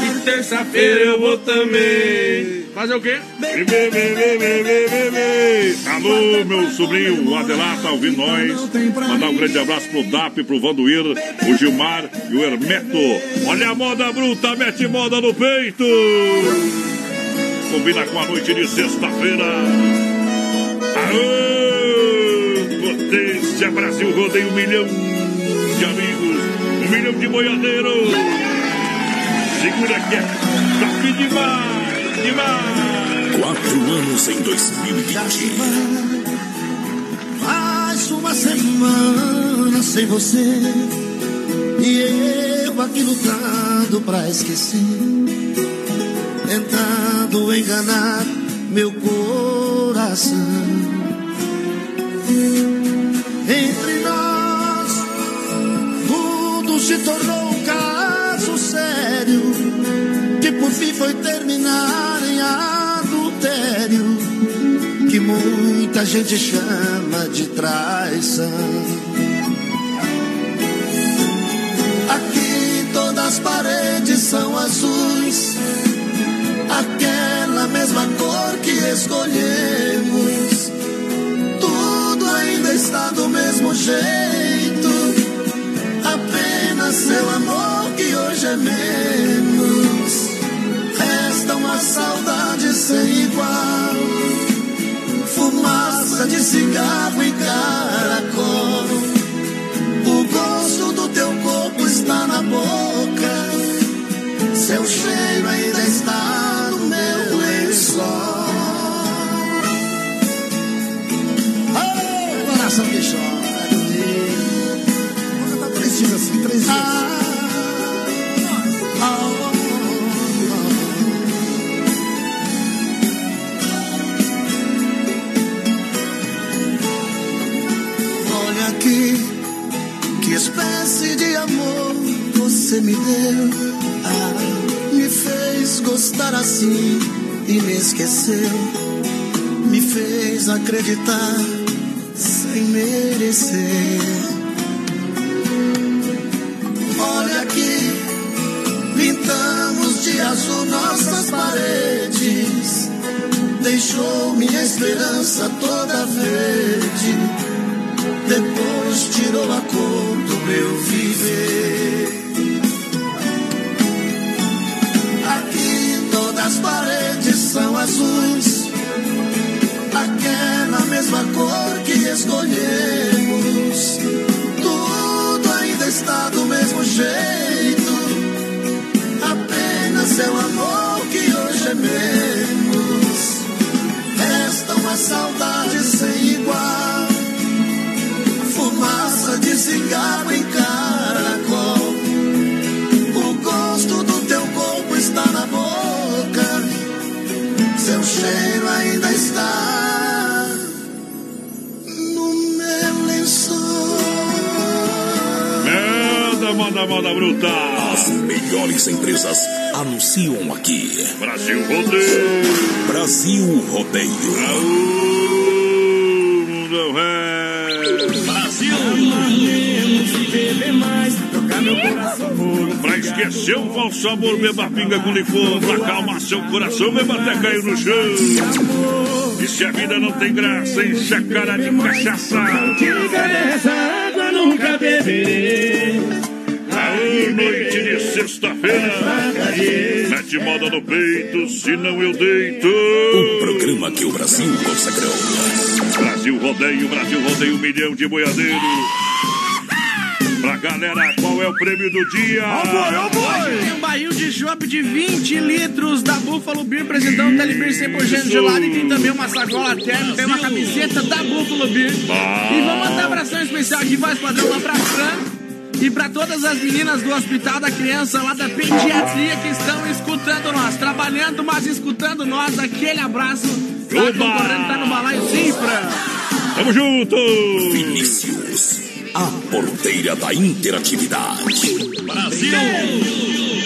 E terça-feira eu vou também. Fazer o quê? Bê, bê, bê, bê, bê, bê, bê, bê. Alô, meu sobrinho, o Adelar tá ouvindo nós. Mandar um grande abraço pro DAP, pro Vanduir, o Gilmar e o Hermeto. Olha a moda bruta, mete moda no peito. Combina com a noite de sexta-feira. Aô, potência Brasil, rodeia um milhão de amigos, um milhão de boiadeiros. Segura que é top demais, demais. Quatro anos em 2020. Faz uma semana sem você E eu aqui lutando pra esquecer Tentando enganar meu coração Entre nós Tudo se tornou um caso sério Que por fim foi terminar em adultério que muita gente chama de traição. Aqui todas as paredes são azuis, aquela mesma cor que escolhemos. Ainda está do mesmo jeito, acreditar sem merecer. Um falso amor, beba pinga com licor. Pra acalmar seu coração, beba até cair no chão. E se a vida não tem graça, enche a cara de cachaça. Diga dessa água nunca beberei. Aô, noite de sexta-feira. Mete moda no peito, senão eu deito. O programa que o Brasil consagrou. Brasil Rodeio, Brasil Rodeio, um milhão de boiadeiros. Galera, qual é o prêmio do dia? Hoje tem um barril de chopp de 20 litros da Buffalo Beer, apresentando um Telebir 100% gelado. E tem também uma sacola térmica, tem uma camiseta da Buffalo Beer. E vamos mandar um abração especial aqui, voz padrão, lá pra Fran. E pra todas as meninas do Hospital da Criança, lá da pediatria, que estão escutando nós, trabalhando, mas escutando nós. Aquele abraço. Tá Oba! concorrendo, tá no balaio sim, Fran. Tamo junto! Vinícius, a porteira da interatividade. Brasil!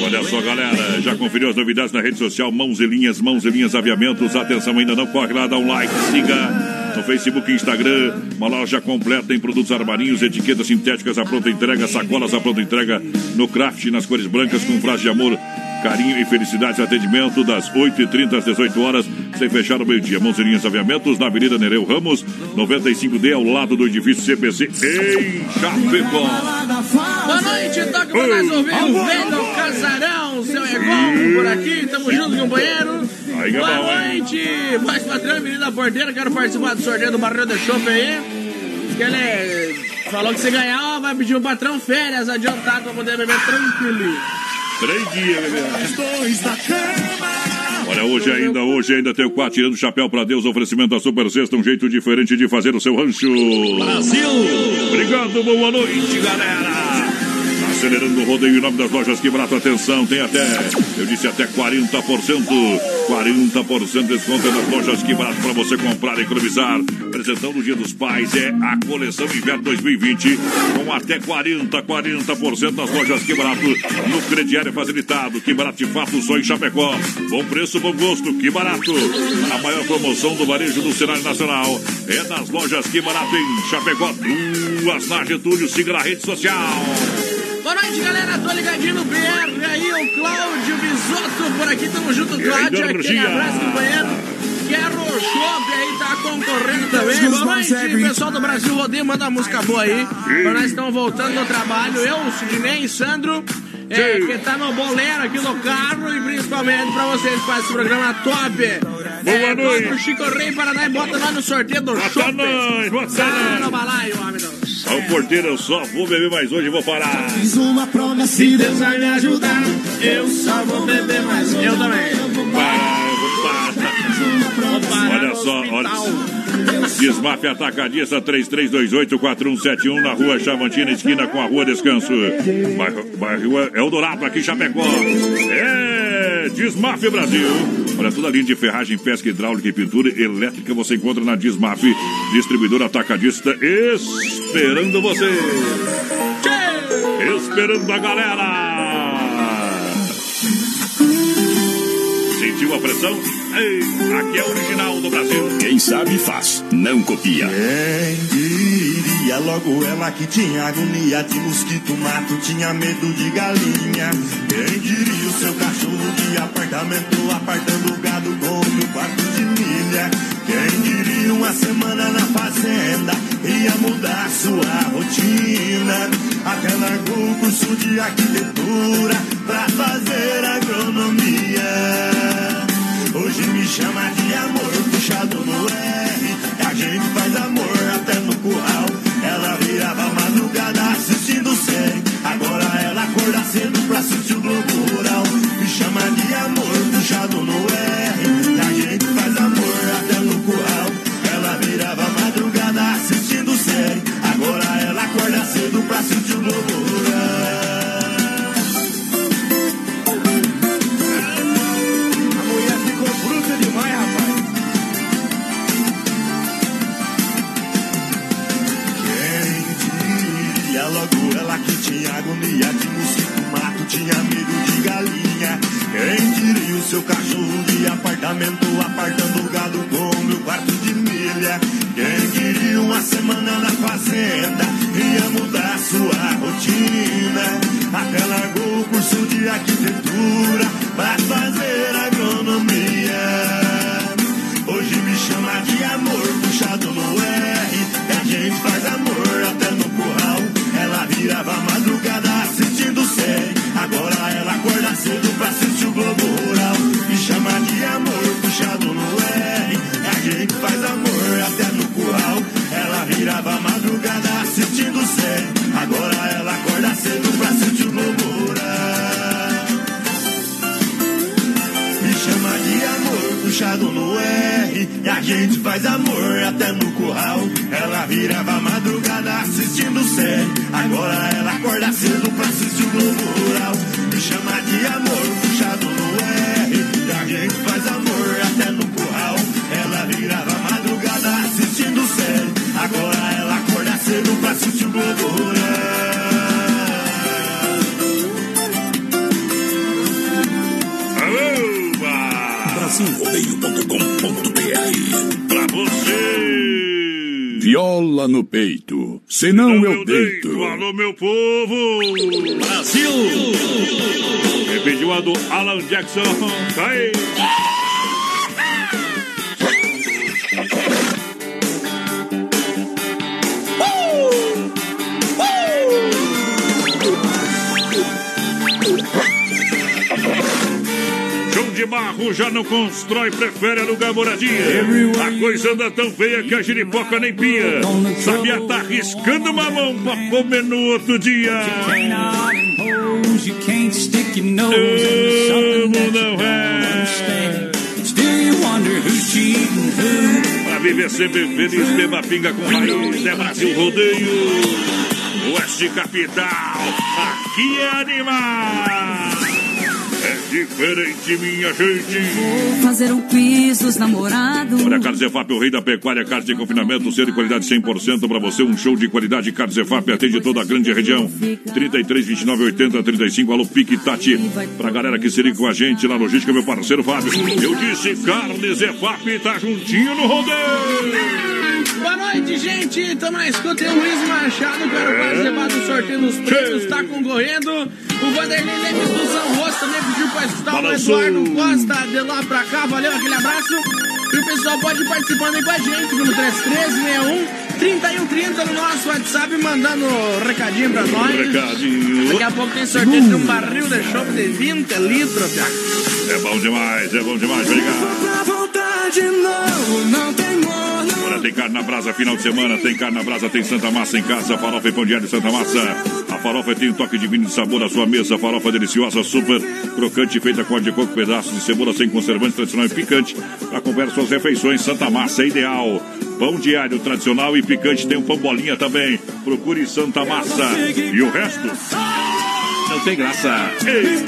Olha só, galera, já conferiu as novidades na rede social Mãos e Linhas, Mãos e Linhas Aviamentos. Atenção, ainda não corre lá, dá um like, siga no Facebook e Instagram. Uma loja completa em produtos armarinhos, etiquetas sintéticas à pronta entrega, sacolas à pronta entrega no craft, nas cores brancas, com frase de amor, carinho e felicidade. Atendimento das 8h30 às 18 horas, sem fechar o meio-dia. Mãos Linhas Aviamentos, na Avenida Nereu Ramos, 95D, ao lado do edifício CPC, em Chapecó. Boa noite, toca pra nós ouvir o Vem do Casarão, seu Egon por aqui, tamo junto, companheiro. Aí, Boa noite, mais patrão, menina porteira, quero participar do sorteio do Barril de Chopp aí. Que ele falou que se ganhar, vai pedir o patrão férias adiantado pra poder beber tranquilo. Três dias, bebê. Dois da cama. Olha, hoje ainda, hoje ainda tem o quatro tirando o chapéu pra Deus, oferecimento da Super Sexta, um jeito diferente de fazer o seu rancho. Brasil. Obrigado, boa noite, galera. Acelerando o rodeio em nome das lojas que barato, atenção, tem até, eu disse até 40%, 40% de desconto nas lojas que barato para você comprar e economizar. Apresentão do Dia dos Pais é a coleção Inverno 2020 com até 40, 40% nas lojas que barato no crediário facilitado. Que barato de fato só em Chapecó. Bom preço, bom gosto, que barato. A maior promoção do varejo do cenário nacional é nas lojas que barato em Chapecó. Duas na Getúlio, siga na rede social. Boa noite, galera, tô ligadinho no BR aí, o Cláudio Bisotto por aqui, tamo junto, Cláudio, aquele abraço, companheiro. Quero o Chopp aí, tá concorrendo também. Boa noite, pessoal do Brasil Rodeio, manda uma música boa aí. Pra nós estamos voltando no trabalho, eu, Sidney e Sandro, é, que tá no bolero aqui no carro e principalmente pra vocês que fazem esse programa top. Boa noite. Bota o Chico Rei Paraná e bota nós no sorteio do Bota Chopp. nós, bota Tá nós. no balaio, homem. Ó, o porteiro, eu só vou beber mais hoje e vou parar. Fiz uma promessa Se Deus vai me ajudar, eu só vou beber mais. Eu também. Eu vou parar. Vou parar Olha só, olha. hospital. Desmaf Atacadista 3328-4171 na rua Chavantina, esquina com a rua Descanso. Bairro, bairro Eldorado, aqui em Chapecó. É, Desmaf Brasil. Olha, toda a linha de ferragem, pesca hidráulica e pintura elétrica você encontra na Desmaf, distribuidora atacadista, esperando você. Esperando a galera. Sentiu a pressão? Ei, aqui é o original do Brasil. Quem sabe faz, não copia. Quem diria logo ela que tinha agonia de mosquito mato, tinha medo de galinha. Quem diria o seu cachorro de apartamento apartando gado com mil quartos de milha. Quem diria uma semana na fazenda ia mudar sua rotina. Até largou o curso de arquitetura pra fazer agronomia. Hoje me chama de amor, puxado no R. A gente faz amor até no curral. Ela virava madrugada assistindo série. Agora ela acorda cedo pra assistir o Globo Rural. Me chama de amor, puxado no R. A gente faz amor até no curral. Ela virava madrugada assistindo série. Agora ela acorda cedo pra assistir o Globo Rural. Tinha agonia de mosquito mato tinha medo de galinha. Quem diria o seu cachorro de apartamento apartando o gado com meu quarto de milha? Quem queria uma semana na fazenda ia mudar sua rotina? Até largou o curso de arquitetura pra fazer Agora ela acorda cedo pra assistir o Rural. Me chama de amor puxado no R. E a gente faz amor até no curral. Ela virava madrugada assistindo série. Agora ela acorda cedo pra assistir o Globo Rural. Me chama de amor puxado no R. E a gente faz amor até no curral. Ela virava madrugada assistindo série. Agora ela acorda cedo pra assistir o Globo Viola no peito, senão eu deito. Alô, meu povo! Brasil! Repetiu a do Alan Jackson. Tá Barro já não constrói, prefere alugar moradia. A coisa anda tão feia que a giripoca nem pia. Sabia tá arriscando uma mão pra comer no outro dia. Amo, não é. Pra viver sempre feliz, beba pinga com raiz. É Brasil Rodeio. Oeste Capital. Aqui é animal. É diferente, minha gente. Vou fazer um quiz dos namorados. Olha, Carzefap, o rei da pecuária, carne de confinamento, ser de qualidade 100% para você. Um show de qualidade. Carzefap atende toda a grande região. 33, 29, 80, 35. Alô, Pique Tati. Pra galera que se liga com a gente na logística, meu parceiro Fábio. Eu disse, Carne Zefap tá juntinho no rodeio. Boa noite, gente. Estamos na escuta. Eu, Luiz Machado, quero participar do sorteio dos prêmios. Tá concorrendo. O Vanderlei Lemes do São Rosto também pediu escutar Balançou. Eduardo Costa de lá pra cá. Valeu, aquele abraço. E o pessoal pode ir participando aí com a gente no 3361 3130 no nosso WhatsApp, mandando recadinho pra nós. Recadinho. Daqui a pouco tem sorteio de um barril de chope de 20 litros, Piá. É bom demais, é bom demais. Obrigado. Olha, tem carne na brasa, final de semana, tem carne na brasa, tem Santa Massa em casa, farofa e pão diário Santa Massa. A farofa tem um toque de vinho de sabor à sua mesa, farofa deliciosa, super crocante, feita com óleo de coco, pedaços de cebola sem conservante, tradicional e picante. Para acompanhar suas refeições, Santa Massa é ideal. Pão diário tradicional e picante, tem um pão bolinha também. Procure Santa Massa. E o resto? Não tem graça. Ei!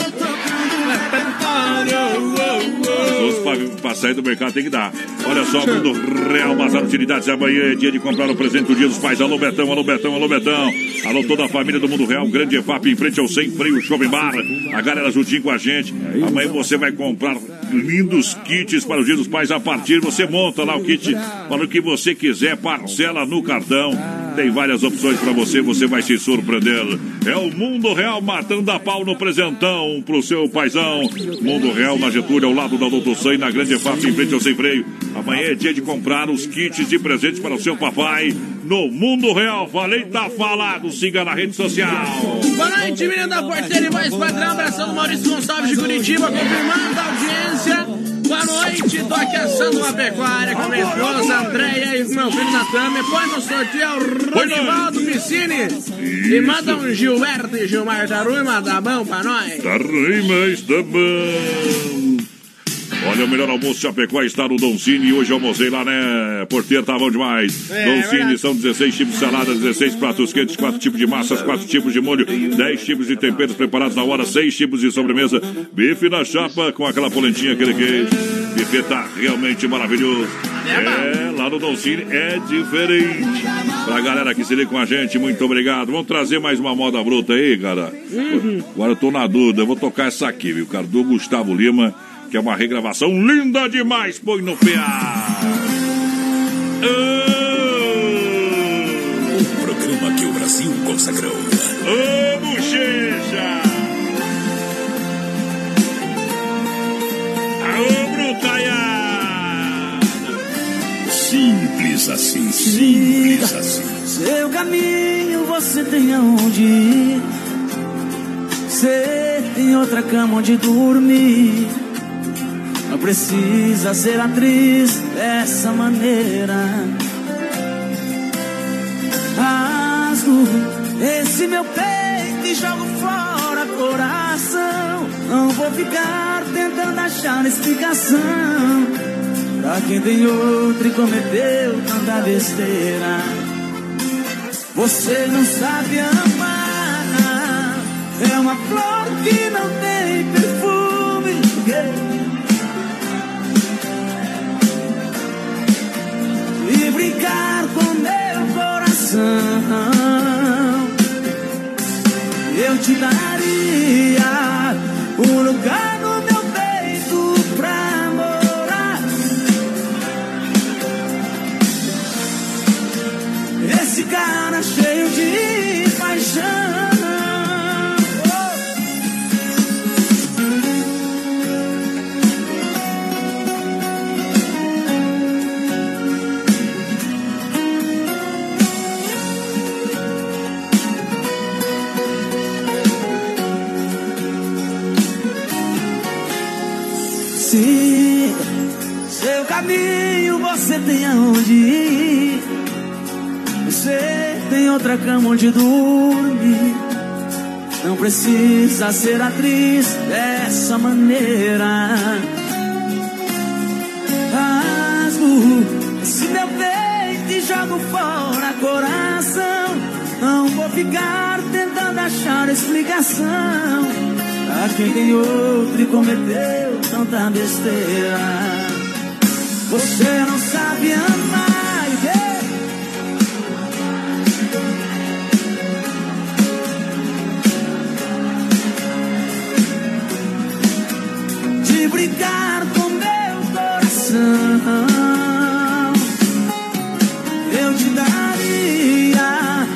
Os sair do mercado tem que dar. Olha só, do Real Bazar Utilidades. Amanhã é dia de comprar o presente do Dia dos Pais. Alô, Betão, alô, Betão, alô, Betão. Alô, toda a família do Mundo Real. Grande EFAP em frente ao Sem Freio Shopping Bar. A galera juntinho com a gente. Amanhã você vai comprar lindos kits para o Dia dos Pais. A partir você monta lá o kit para o que você quiser. Parcela no cartão. Tem várias opções para você. Você vai se surpreender. É o Mundo Real matando a pau no presentão pro seu paizão. Mundo Real na Getúlio, ao lado da Doutor Sam, na Grande EFAP, em frente ao Sem Freio. Amanhã é dia de comprar os kits de presentes para o seu papai no Mundo Real. Falei, tá falado. Siga na rede social. Boa noite, menino da porteira e mais padrão. Abração do Maurício Gonçalves de Curitiba, confirmando a audiência. Boa noite, tô aqui assando uma pecuária com a minha esposa Andréia e meu filho Natan. Me põe no sorteio o Ronivaldo Piscine. E manda um Gilberto e Gilmar da Ruima, dá bom pra nós. Tá ruim, mas tá bom. Olha, o melhor almoço Chapecó está no Don Cine. Hoje eu almocei lá, né? Porteiro tá bom demais. É, Don é são 16 tipos de salada, 16 pratos quentes, 4 tipos de massas, 4 tipos de molho, 10 tipos de temperos preparados na hora, 6 tipos de sobremesa. Bife na chapa com aquela polentinha, aquele queijo. buffet tá realmente maravilhoso. É, lá no Dolcine é diferente. Pra galera que se liga com a gente, muito obrigado. Vamos trazer mais uma moda bruta aí, cara. Agora eu tô na dúvida, eu vou tocar essa aqui, viu, cara? Do Gustavo Lima, que é uma regravação linda demais. Põe no PA. O programa que o Brasil consagrou. Ô, bochecha! Aô, brutaiada! Simples assim, simples assim. Seu caminho você tem aonde ir. Você tem outra cama onde dormir. Não precisa ser atriz dessa maneira. Rasgo esse meu peito e jogo fora coração. Não vou ficar tentando achar explicação. Pra quem tem outro e cometeu tanta besteira. Você não sabe amar. É uma flor que não tem perfume. Brincar com meu coração. Eu te daria um lugar tem outra cama onde dormir. Não precisa ser atriz dessa maneira. Rasgo esse meu peito e jogo fora coração. Não vou ficar tentando achar explicação. A quem tem outro e cometeu tanta besteira. Você não sabe amar. Brincar com meu coração. Eu te daria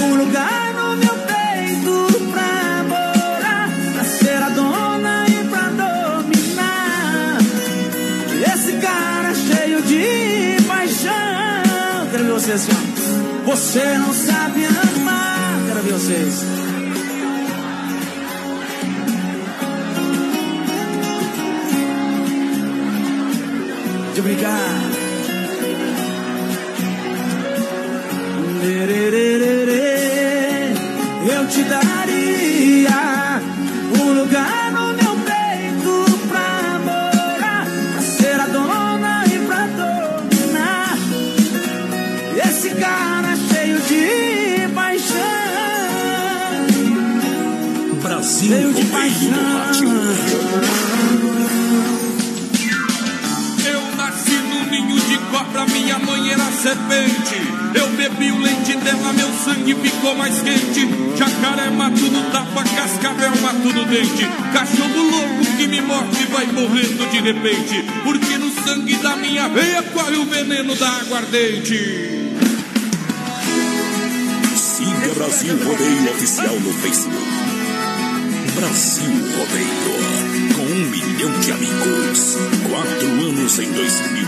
um lugar no meu peito pra morar, pra ser a dona e pra dominar. Esse cara cheio de paixão. Quero ver vocês ó. Você não sabe amar. Quero ver vocês. De minha mãe era serpente. Eu bebi o leite dela, meu sangue ficou mais quente. Jacaré mato no tapa, cascavel mato no dente. Cachorro louco que me morde vai morrendo de repente. Porque no sangue da minha veia corre o veneno da aguardente. Siga Brasil Rodeio Oficial no Facebook. Brasil Rodeio. Com um milhão de amigos. Quatro anos em 2020.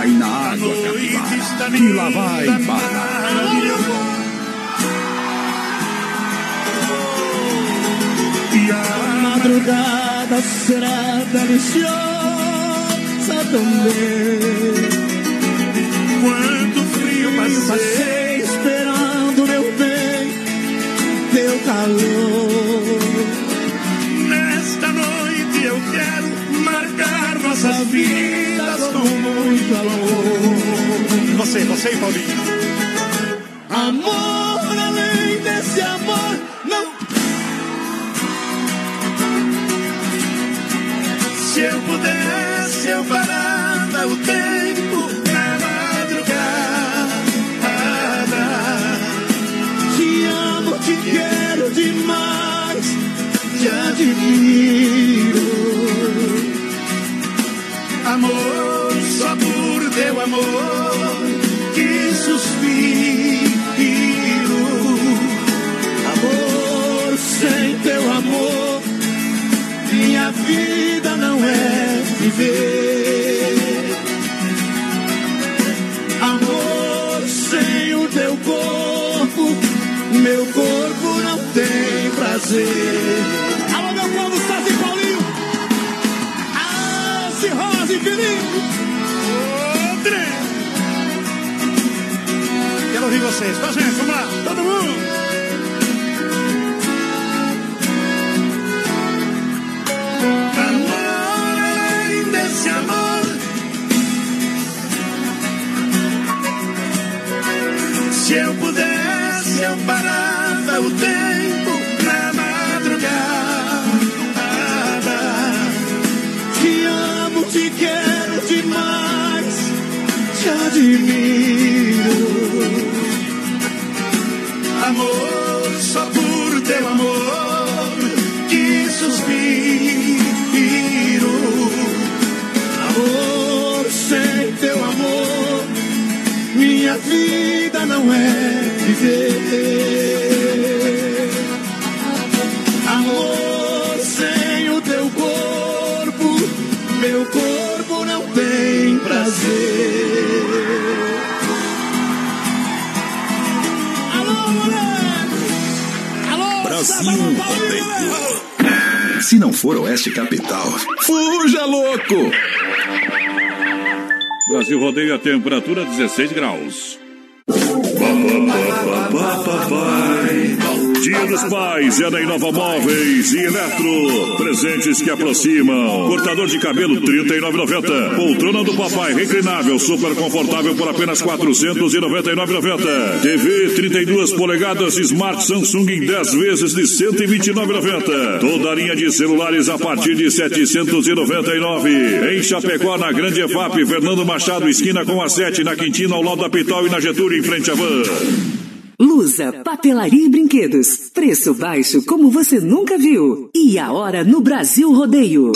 Cai na água, capivara. E lá vai, barra. E a madrugada será deliciosa também. Quanto frio Passei esperando meu bem, teu calor. Nesta noite eu quero marcar nossas vidas com muito amor. Você, você e Paulinho. Amor além desse amor, não. pudesse, eu parava o tempo na madrugada. Te amo, te quero demais, te admiro. Amor, prazer. Alô, meu povo, Sassi Paulinho! Alce, Rosa e Felipe! André! Quero ouvir vocês. Com a gente, vamos lá. Todo mundo. Amor, desse amor. Se eu pudesse, eu parava o tempo te quero demais, te admiro. Amor, só por teu amor que suspiro. Amor, sem teu amor, minha vida não é viver. Amor, sem o teu corpo, meu corpo prazer. Alô, moleque! Alô, Brasil. Se não for Oeste Capital, fuja louco! Brasil rodeia a temperatura 16 graus. Dia dos Pais é na Inova Móveis e Eletro. Presentes que aproximam. Cortador de cabelo 39,90. Poltrona do papai reclinável, super confortável por apenas 499,90. TV 32 polegadas Smart Samsung em 10 vezes de 129,90. Toda a linha de celulares a partir de 799. Em Chapecó, na Grande EFAP, Fernando Machado, esquina com a 7, na Quintina, ao lado da Pitol e na Getúlio, em frente à van. Lusa, papelaria e brinquedos. Preço baixo como você nunca viu. E a hora no Brasil Rodeio.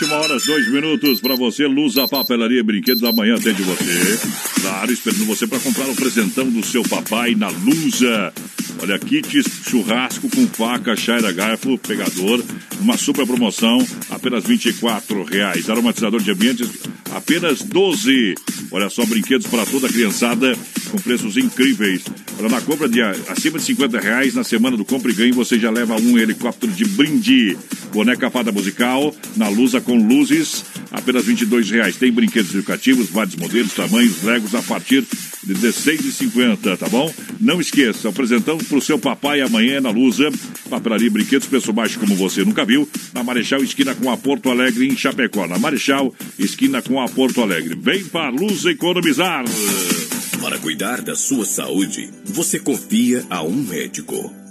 21 horas, 2 minutos para você. Luz a papelaria e brinquedos amanhã atende você. Claro, esperando você para comprar o presentão do seu papai na Lusa. Olha, kits churrasco com faca, chaira, garfo, pegador. Uma super promoção, apenas 24 reais. Aromatizador de ambientes, apenas 12. Olha só, brinquedos para toda a criançada com preços incríveis. Olha, na compra de a- acima de 50 reais, na semana do Compre e Ganhe, você já leva um helicóptero de brinde. Boneca fada musical, na Lusa com luzes, apenas 22 reais. Tem brinquedos educativos, vários modelos, tamanhos, legos a partir de R$ 16,50, tá bom? Não esqueça, apresentamos para o seu papai amanhã na Lusa. Papelaria brinquedos, preço baixo como você nunca viu. Na Marechal, esquina com a Porto Alegre, em Chapecó. Na Marechal, esquina com a Porto Alegre. Vem para a Lusa economizar. Para cuidar da sua saúde, você confia a um médico.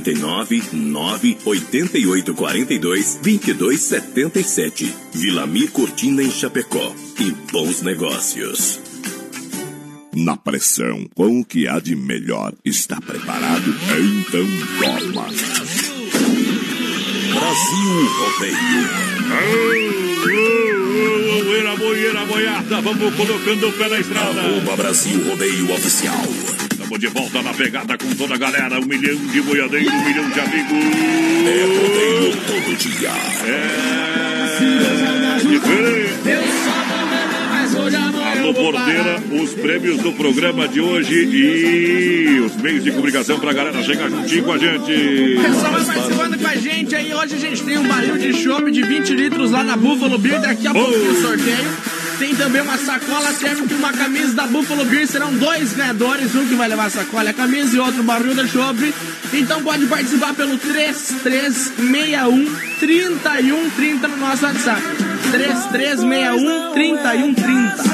49 9 88 42 22 77. Vilamir Cortina em Chapecó. E bons negócios. Na pressão, com o que há de melhor está preparado? Então toma. Brasil Rodeio. Boeira, boeira, boiada, vamos colocando o pé na estrada. Arroba Brasil Rodeio Oficial. De volta na pegada com toda a galera. Um milhão de boiadeiros, um milhão de amigos. É rodeio todo dia. É. Diferente. Alô, Porteira, os prêmios do programa de hoje e os meios de comunicação pra galera chegar juntinho com a gente. Pessoal vai participando com a gente aí. Hoje a gente tem um barril de chopp de 20 litros lá na Buffalo Beer. Daqui a pouco o sorteio. Tem também uma sacola térmica e uma camisa da Buffalo Beer. Serão dois ganhadores. Um que vai levar a sacola e a camisa e outro barril de chopp. Então pode participar pelo 3361 3130 no nosso WhatsApp. 3361 3130.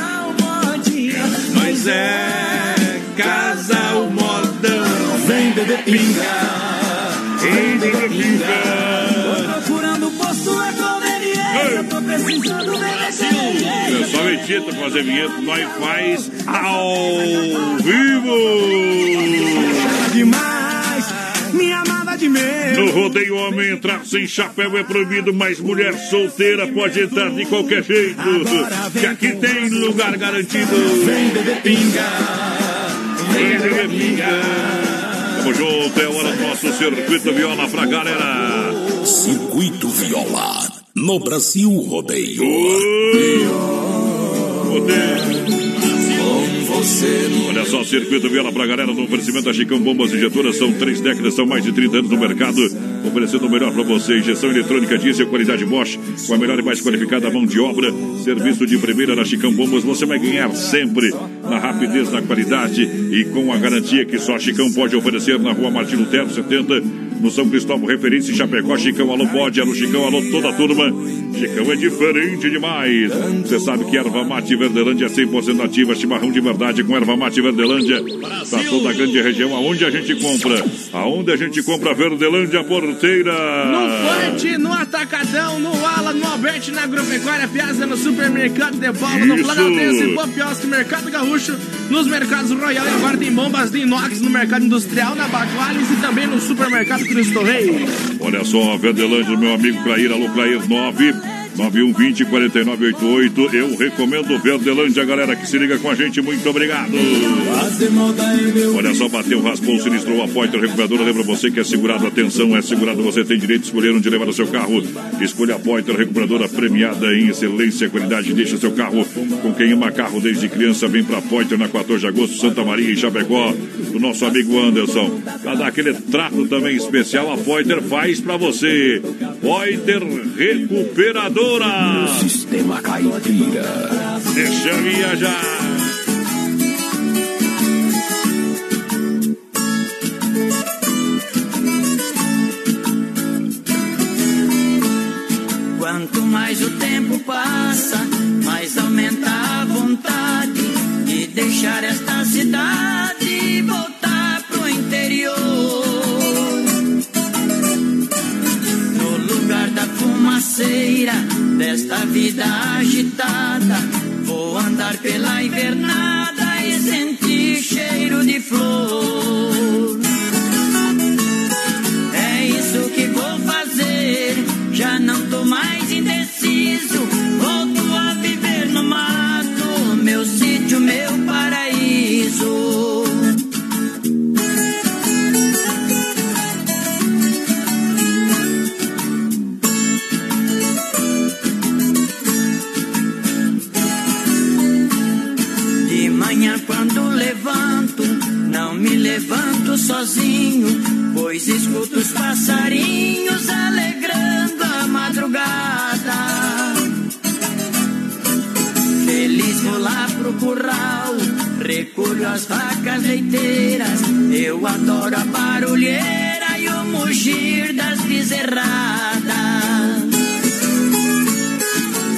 Nós é casal modão. Vem beber pinga. Vem beber pinga. Precisando cerveja. É só mentira fazer vinheta, nós faz ao vivo. Demais, me amava de medo. No rodeio homem entrar sem chapéu é proibido, mas mulher solteira pode entrar de qualquer jeito. Que aqui tem lugar garantido. Vem beber pinga. Vem beber pinga. Tamo junto, é hora do nosso circuito viola pra galera. Circuito Viola. No Brasil Rodeio. Olha só, circuito viola pra galera no oferecimento da Chicão Bombas Injetoras. São três décadas, são mais de 30 anos no mercado, oferecendo o melhor pra você. Injeção eletrônica diesel, qualidade Bosch, com a melhor e mais qualificada mão de obra. Serviço de primeira na Chicão Bombas. Você vai ganhar sempre na rapidez, na qualidade e com a garantia que só a Chicão pode oferecer na rua Martino Terro 70. No São Cristóvão, referência em Chapecó, Chicão, alô pode, alô Chicão, alô toda a turma. Chicão é diferente demais. Você sabe que erva mate Verdelândia é 100% ativa, chimarrão de verdade com erva mate Verdelândia. Para toda a grande região, aonde a gente compra? Aonde a gente compra Verdelândia Porteira? No Forte, no Atacadão, no Ala, no Alberti, na Agropecuária Piazza, no Supermercado de Paula, no. Planaltense, Popiosque, Mercado Gaúcho, nos mercados Royal e agora tem bombas de inox no Mercado Industrial, na Baguales e também no Supermercado Cristo Rei. Olha só, Verdelândia, meu amigo Clair, alô Clair 9 9120 4988. Eu recomendo Verdelândia, galera que se liga com a gente. Muito obrigado. Olha só, bateu, raspou, sinistrou a Poiter Recuperadora. Lembra você que é segurado, atenção, é segurado. Você tem direito de escolher onde levar o seu carro. Escolha a Poiter Recuperadora premiada em excelência e qualidade. Deixa seu carro com quem ama carro desde criança. Vem pra Poiter na 14 de agosto, Santa Maria em Chapecó. Do nosso amigo Anderson. Pra dar aquele trato também especial, a Poiter faz pra você. Poiter Recuperadora. Sistema Caipira. Deixa eu viajar. Quanto mais o tempo passa, mais aumenta desta vida agitada, vou andar pela invernada sozinho, pois escuto os passarinhos alegrando a madrugada. Feliz vou lá pro curral, recolho as vacas leiteiras. Eu adoro a barulheira e o mugir das bezerradas.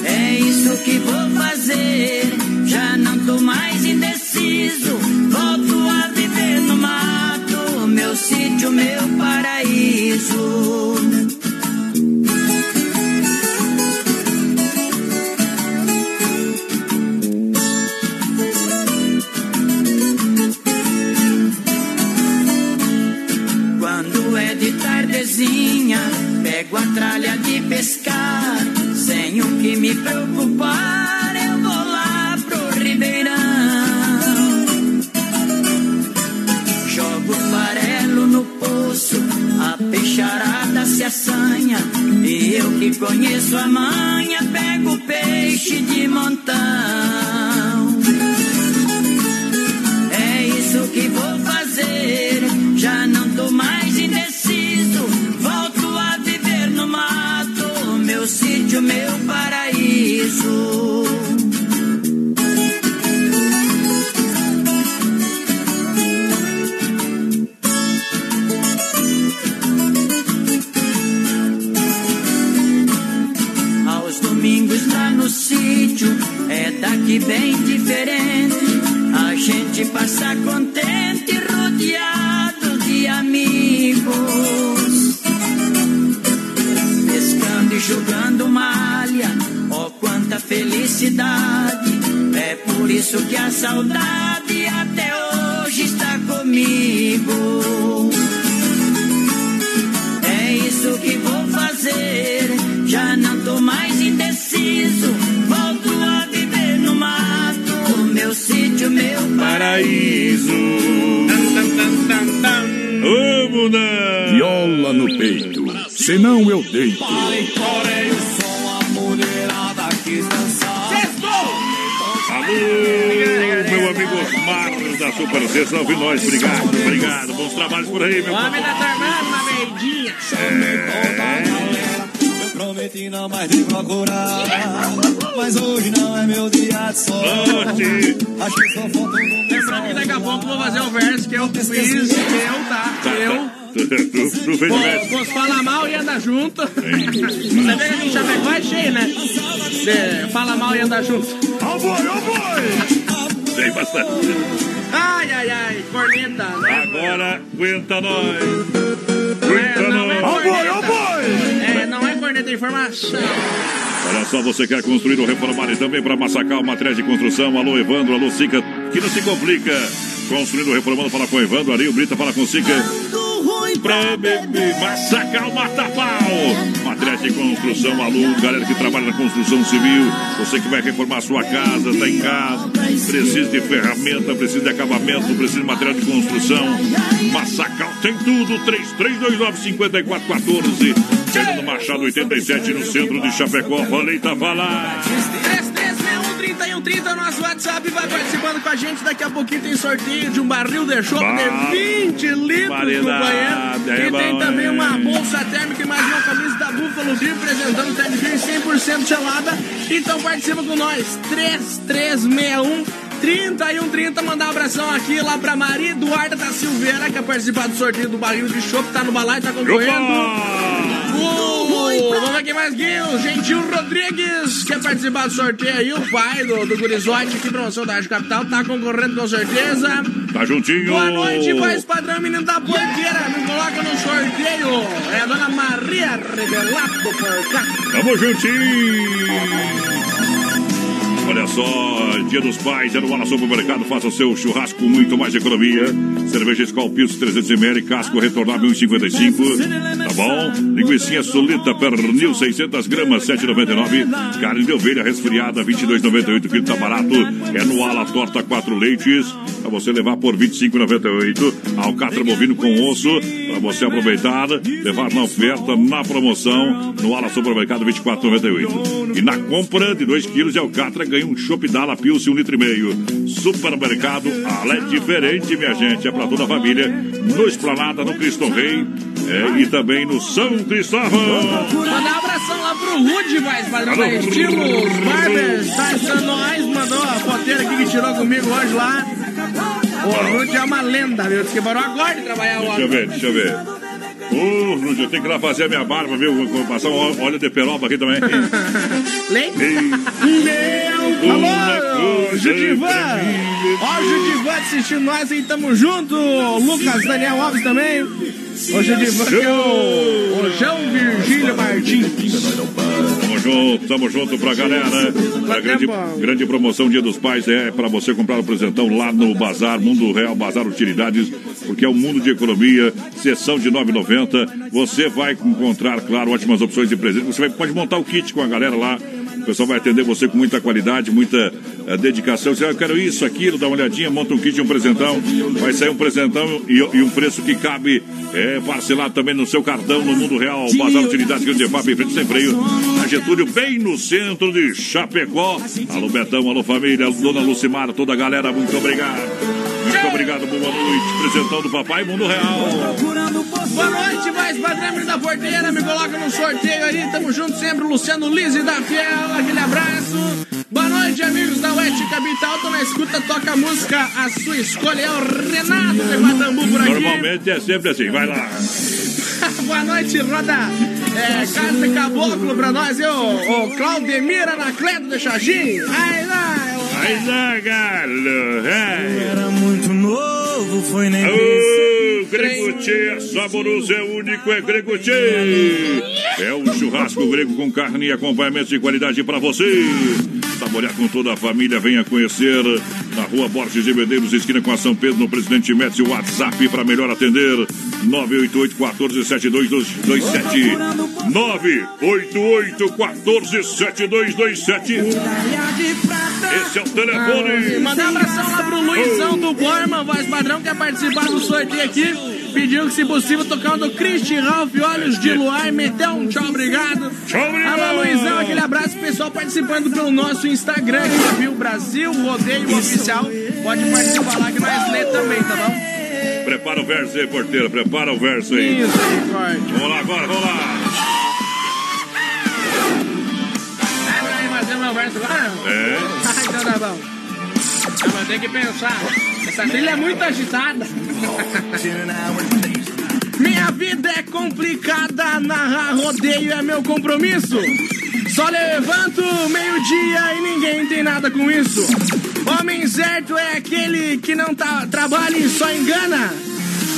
É isso que vou fazer. Já não tô mais preocupar, eu vou lá pro Ribeirão. Jogo farelo no poço, a peixarada se assanha. E eu que conheço a manha, pego senão eu deito. Porém, o som, a mulherada quis dançar. Alô, meu amigo Osmar da Super C, salve nós. Obrigado, obrigado. Bons trabalhos por aí, meu Homem da tua irmã, uma verdinha. Eu prometi não mais te procurar. Mas hoje não é meu dia de sorte. Acho que só falta um Lembrando que daqui a pouco eu vou fazer o verso que eu fiz, eu, tá? Eu. Tu, tu fez o verso. Posso falar mal e andar junto. Você vê que aqui em Chapecó é cheio, né? De fala mal e andar junto. Ó boi, ó boi! Tem bastante. Ai, ai, ai, corneta. né? Agora, aguenta nós. É, não é Ó boi, ó corneta. É, não é corneta, é informação. Olha só, você quer construir ou reformar e também para massacar o material de construção. Alô, Evandro, alô, Sica, que não se complica. Construindo ou reformando, fala com Evandro, Arinho Brita, fala com Sica. Pra beber, o mata-pau. Materiais de construção, alô, galera que trabalha na construção civil. Você que vai reformar sua casa, está em casa, precisa de ferramenta, precisa de acabamento, precisa de material de construção. Massacal tem tudo, 3329-5414. Fernando Machado 87 no centro de Chapecó. Falei, tá falando. 3130 é o nosso WhatsApp vai participando com a gente. Daqui a pouquinho tem sorteio de um barril de chopp Bah, de 20 litros, variedade, companheiro. é E tem bom, também é. uma bolsa térmica, mais uma camisa da Buffalo Grill, apresentando o Ted Grill 100% gelada. Então participa com nós. 3361 3130, mandar um abração aqui lá pra Maria Eduarda da Silveira, que quer participar do sorteio do barril de chopp, tá no balai, tá concorrendo. O- vamos quem mais aqui, o Gentil Rodrigues, quer participar do sorteio aí, o pai do, do Gurizote aqui, promoção da Rádio Capital, tá concorrendo com certeza. Tá juntinho. Boa noite, voz padrão, menino da porqueira, me coloca no sorteio. É a dona Maria Revelato por cá. Tamo juntinho. Olha só, Dia dos Pais, é no Ala Supermercado, faça o seu churrasco com muito mais economia. Cerveja Skol Pils 300ml, casco retornável 1,55. Tá bom? Linguiça solita, pernil 600 gramas, 7,99. Carne de ovelha resfriada, 22,98 quilo, tá barato. É no Ala Torta 4 leites, pra você levar por 25,98. Alcatra bovino com osso, pra você aproveitar, levar na oferta, na promoção, no Ala Supermercado 24,98. E na compra de 2 quilos de alcatra, ganha um chopp Dala Pilce, 1 litro e meio. Supermercado Ala é diferente, minha gente, é pra toda a família. No Esplanada, no Cristo Rei é, e também no São Cristóvão. Mandar um abração lá pro Rude, voz padrão da Alô, Estilos Barbers, tá nós, mandou a foteira aqui que tirou comigo hoje lá. O Rude é uma lenda, viu? Diz que parou agora de trabalhar Deixa hoje. eu ver, deixa eu ver. Ô, eu tenho que ir lá fazer a minha barba, viu? Vou passar um óleo de peroba aqui também. Leite? Meu, Alô, Judivan! Ó, o Judivan assistindo nós aí, tamo junto! Lucas Daniel Alves também. O Judivan que é o, o João Virgílio Martins. Tamo junto, tamo junto pra galera. A grande, grande promoção Dia dos Pais é pra você comprar o presentão lá no Bazar Mundo Real, Bazar Utilidades, porque é um mundo de economia, sessão de 9,90. Você vai encontrar, claro, ótimas opções de presente. Você vai, pode montar o kit com a galera lá. O pessoal vai atender você com muita qualidade, muita eh, dedicação. Você, ah, eu quero isso, aquilo, dá uma olhadinha, monta um kit, um presentão. Vai sair um presentão e, e um preço que cabe é, parcelado também no seu cartão no Mundo Real. Bazar Utilidades, Grande FAP, em frente sem freio. Na Getúlio, bem no centro de Chapecó. Alô Betão, alô família, alô, Dona Lucimara, toda a galera, muito obrigado. Obrigado. Boa noite. Presentão do Papai Mundo Real. Boa noite, mais padrão da porteira. Me coloca no sorteio aí. Tamo junto sempre. Luciano Lise da Fiel. Aquele abraço. Boa noite, amigos da Oeste Capital. Tô na escuta, toca a música. A sua escolha é o Renato de Guadambu por aqui. Normalmente é sempre assim, vai lá. Boa noite, Roda. É, Carne Caboclo pra nós, eu, o Claudemir Anacleto de Xagim. Ai, lá, Vai lá, galo. É. Era muito novo, foi nem Ô, Gregote, é saboroso, é único, é Gregote. É o churrasco grego com carne e acompanhamento de qualidade para você. Saborear com toda a família, venha conhecer na rua Borges de Medeiros, esquina com a São Pedro, no Presidente Médici, o WhatsApp para melhor atender. 988 14 7227 988 14 7227 Esse é o telefone. Mandar um abração lá pro Luizão do Borman, voz padrão, quer participar do sorteio aqui. Pediu que, se possível, tocar um do Christian Ralph, Olhos de Luar, meteu um tchau, obrigado. Tchau, obrigado. Alô, Luizão, aquele abraço pessoal participando pelo nosso Instagram, viu? Brasil Rodeio Oficial. Pode participar lá que nós lê também, tá bom? Prepara o verso aí, porteiro. Prepara o verso aí. Isso aí, forte. Vamos lá agora, vamos lá. Ah, vai fazer meu verso lá? É. Ah, então tá bom. Eu vou ter que pensar. Essa trilha é muito agitada. Minha vida é complicada, narrar rodeio é meu compromisso. Só levanto meio-dia e ninguém tem nada com isso. Homem certo é aquele que não tá, trabalha e só engana.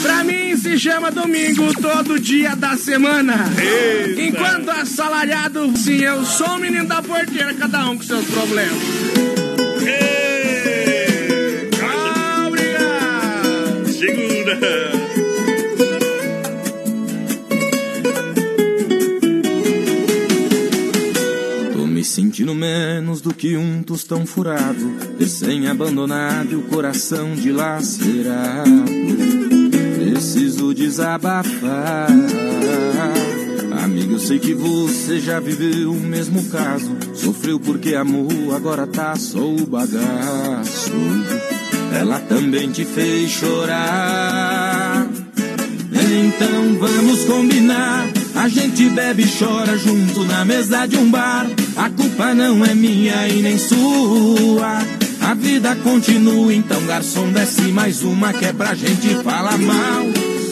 Pra mim se chama domingo todo dia da semana. Eita. Enquanto assalariado, sim, eu sou o menino da porteira, cada um com seus problemas. Ah, obrigado. Segura. Sentindo menos do que um tostão furado, recém-abandonado e o coração dilacerado. Preciso desabafar. Amigo, eu sei que você já viveu o mesmo caso. Sofreu porque amou, agora tá só o bagaço. Ela também te fez chorar. Então vamos combinar. A gente bebe e chora junto na mesa de um bar. A culpa não é minha e nem sua. A vida continua, então garçom desce mais uma que é pra gente falar mal.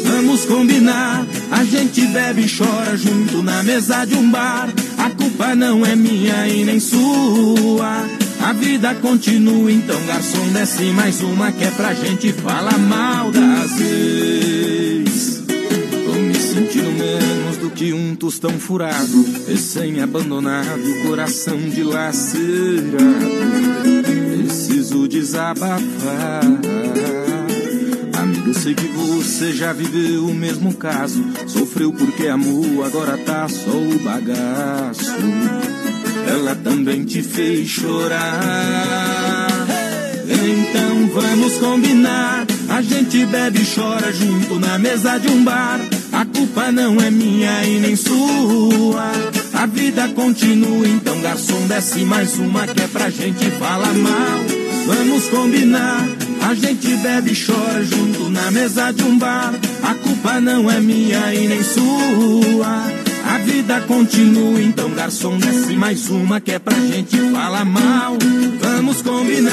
Vamos combinar. A gente bebe e chora junto na mesa de um bar. A culpa não é minha e nem sua. A vida continua, então garçom desce mais uma que é pra gente falar mal das ex. Sentindo menos do que um tostão furado, recém-abandonado, coração dilacerado. Preciso desabafar. Amigo, sei que você já viveu o mesmo caso. Sofreu porque amou, agora tá só o bagaço. Ela também te fez chorar. Então vamos combinar. A gente bebe e chora junto na mesa de um bar. A culpa não é minha e nem sua. A vida continua, então garçom desce mais uma que é pra gente falar mal. Vamos combinar. A gente bebe e chora junto na mesa de um bar. A culpa não é minha e nem sua. A vida continua, então garçom desce mais uma que é pra gente falar mal. Vamos combinar.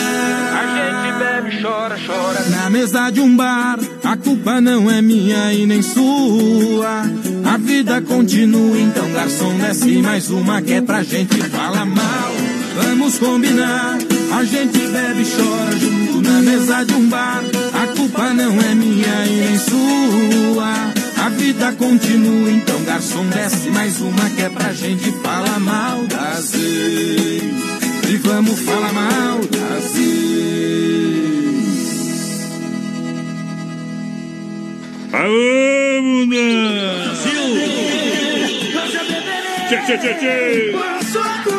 A gente bebe, chora, chora. Na mesa de um bar, a culpa não é minha e nem sua. A vida continua, então garçom desce mais uma que é pra gente falar mal. Vamos combinar. A gente bebe chora junto na mesa de um bar. A culpa não é minha e nem sua. Vida continua, então garçom desce mais uma que é pra gente falar mal das ex. E vamos falar mal das ex. Aô, mundo! Tchê, tchê, tchê, tchê!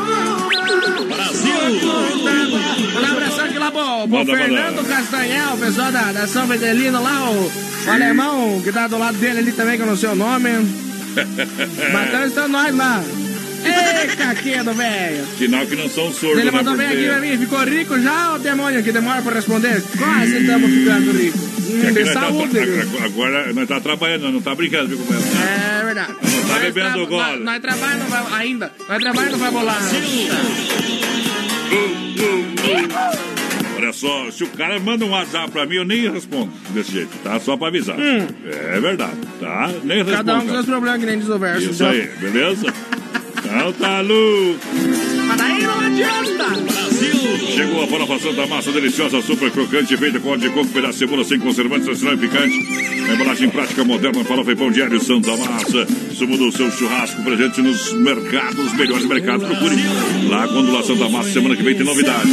Lá pro, pro Manda, manda. Fernando Castanhel, o pessoal da, da São Vedelino lá, o, o alemão que tá do lado dele ali também, que eu não sei o nome. Matando está nós lá. Ei, caquedo, velho. Sinal que não são surdos, Ele né, mandou bem aqui pra mim, ficou rico já, o demônio que demora pra responder? Quase estamos ficando ricos. Que aqui de tá- saúde, viu? agora- agora nós tá trabalhando, não tá brincando, viu, companheiro? É verdade. Não tá Nós bebendo gole. Nós, nós trabalhamos ainda. Nós trabalhamos não vai bolar. Olha só, se o cara manda um WhatsApp pra mim, eu nem respondo desse jeito, tá? Só pra avisar. Hum. É verdade, tá? Nem respondo. Cada um com seus problemas, que nem diz o verso. Isso então. aí, beleza? Então tá louco. Mas daí não adianta. Chegou a farofa Santa Massa, deliciosa, super crocante, feita com óleo de coco, pedaço de cebola sem conservantes, tradicional picante. Embalagem prática, moderna, farofa e pão diário Santa Massa. Sumo do seu churrasco, presente nos mercados, melhores mercados. Procure lá quando lá Santa Massa, semana que vem tem novidade.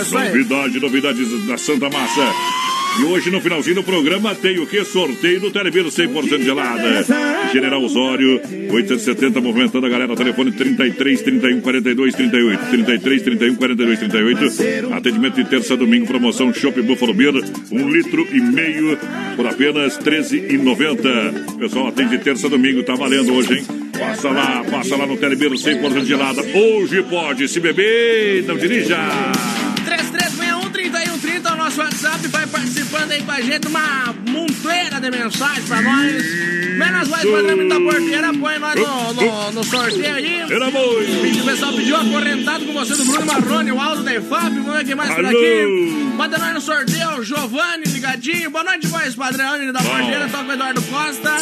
Isso aí. Novidade, novidades da Santa Massa. E hoje, no finalzinho do programa, tem o que? Sorteio do Telebiro 100% gelada. General Osório, 870, movimentando a galera. Telefone 33 31 42 38. 33 31 42 38. Atendimento de terça a domingo, promoção Shop Buffalo Beer, um litro e meio por apenas 13,90. Pessoal, atende terça a domingo, tá valendo hoje, hein? Passa lá, passa lá no Telebiro 100% gelada. Hoje pode, se beber, não dirija. 3361-3130 o nosso WhatsApp. Vai participando aí com a gente. Uma montoeira de mensagens pra nós. Menos voz padrão da porteira. Põe nós no, no, no sorteio aí. Era bom. O pessoal pediu acorrentado com você do Bruno Marrone, o Aldo da EFAP. Vamos ver quem mais por aqui. Manda nós no sorteio. Giovanni ligadinho. Boa noite, voz padrão da Bom. porteira. Toca o Eduardo Costa.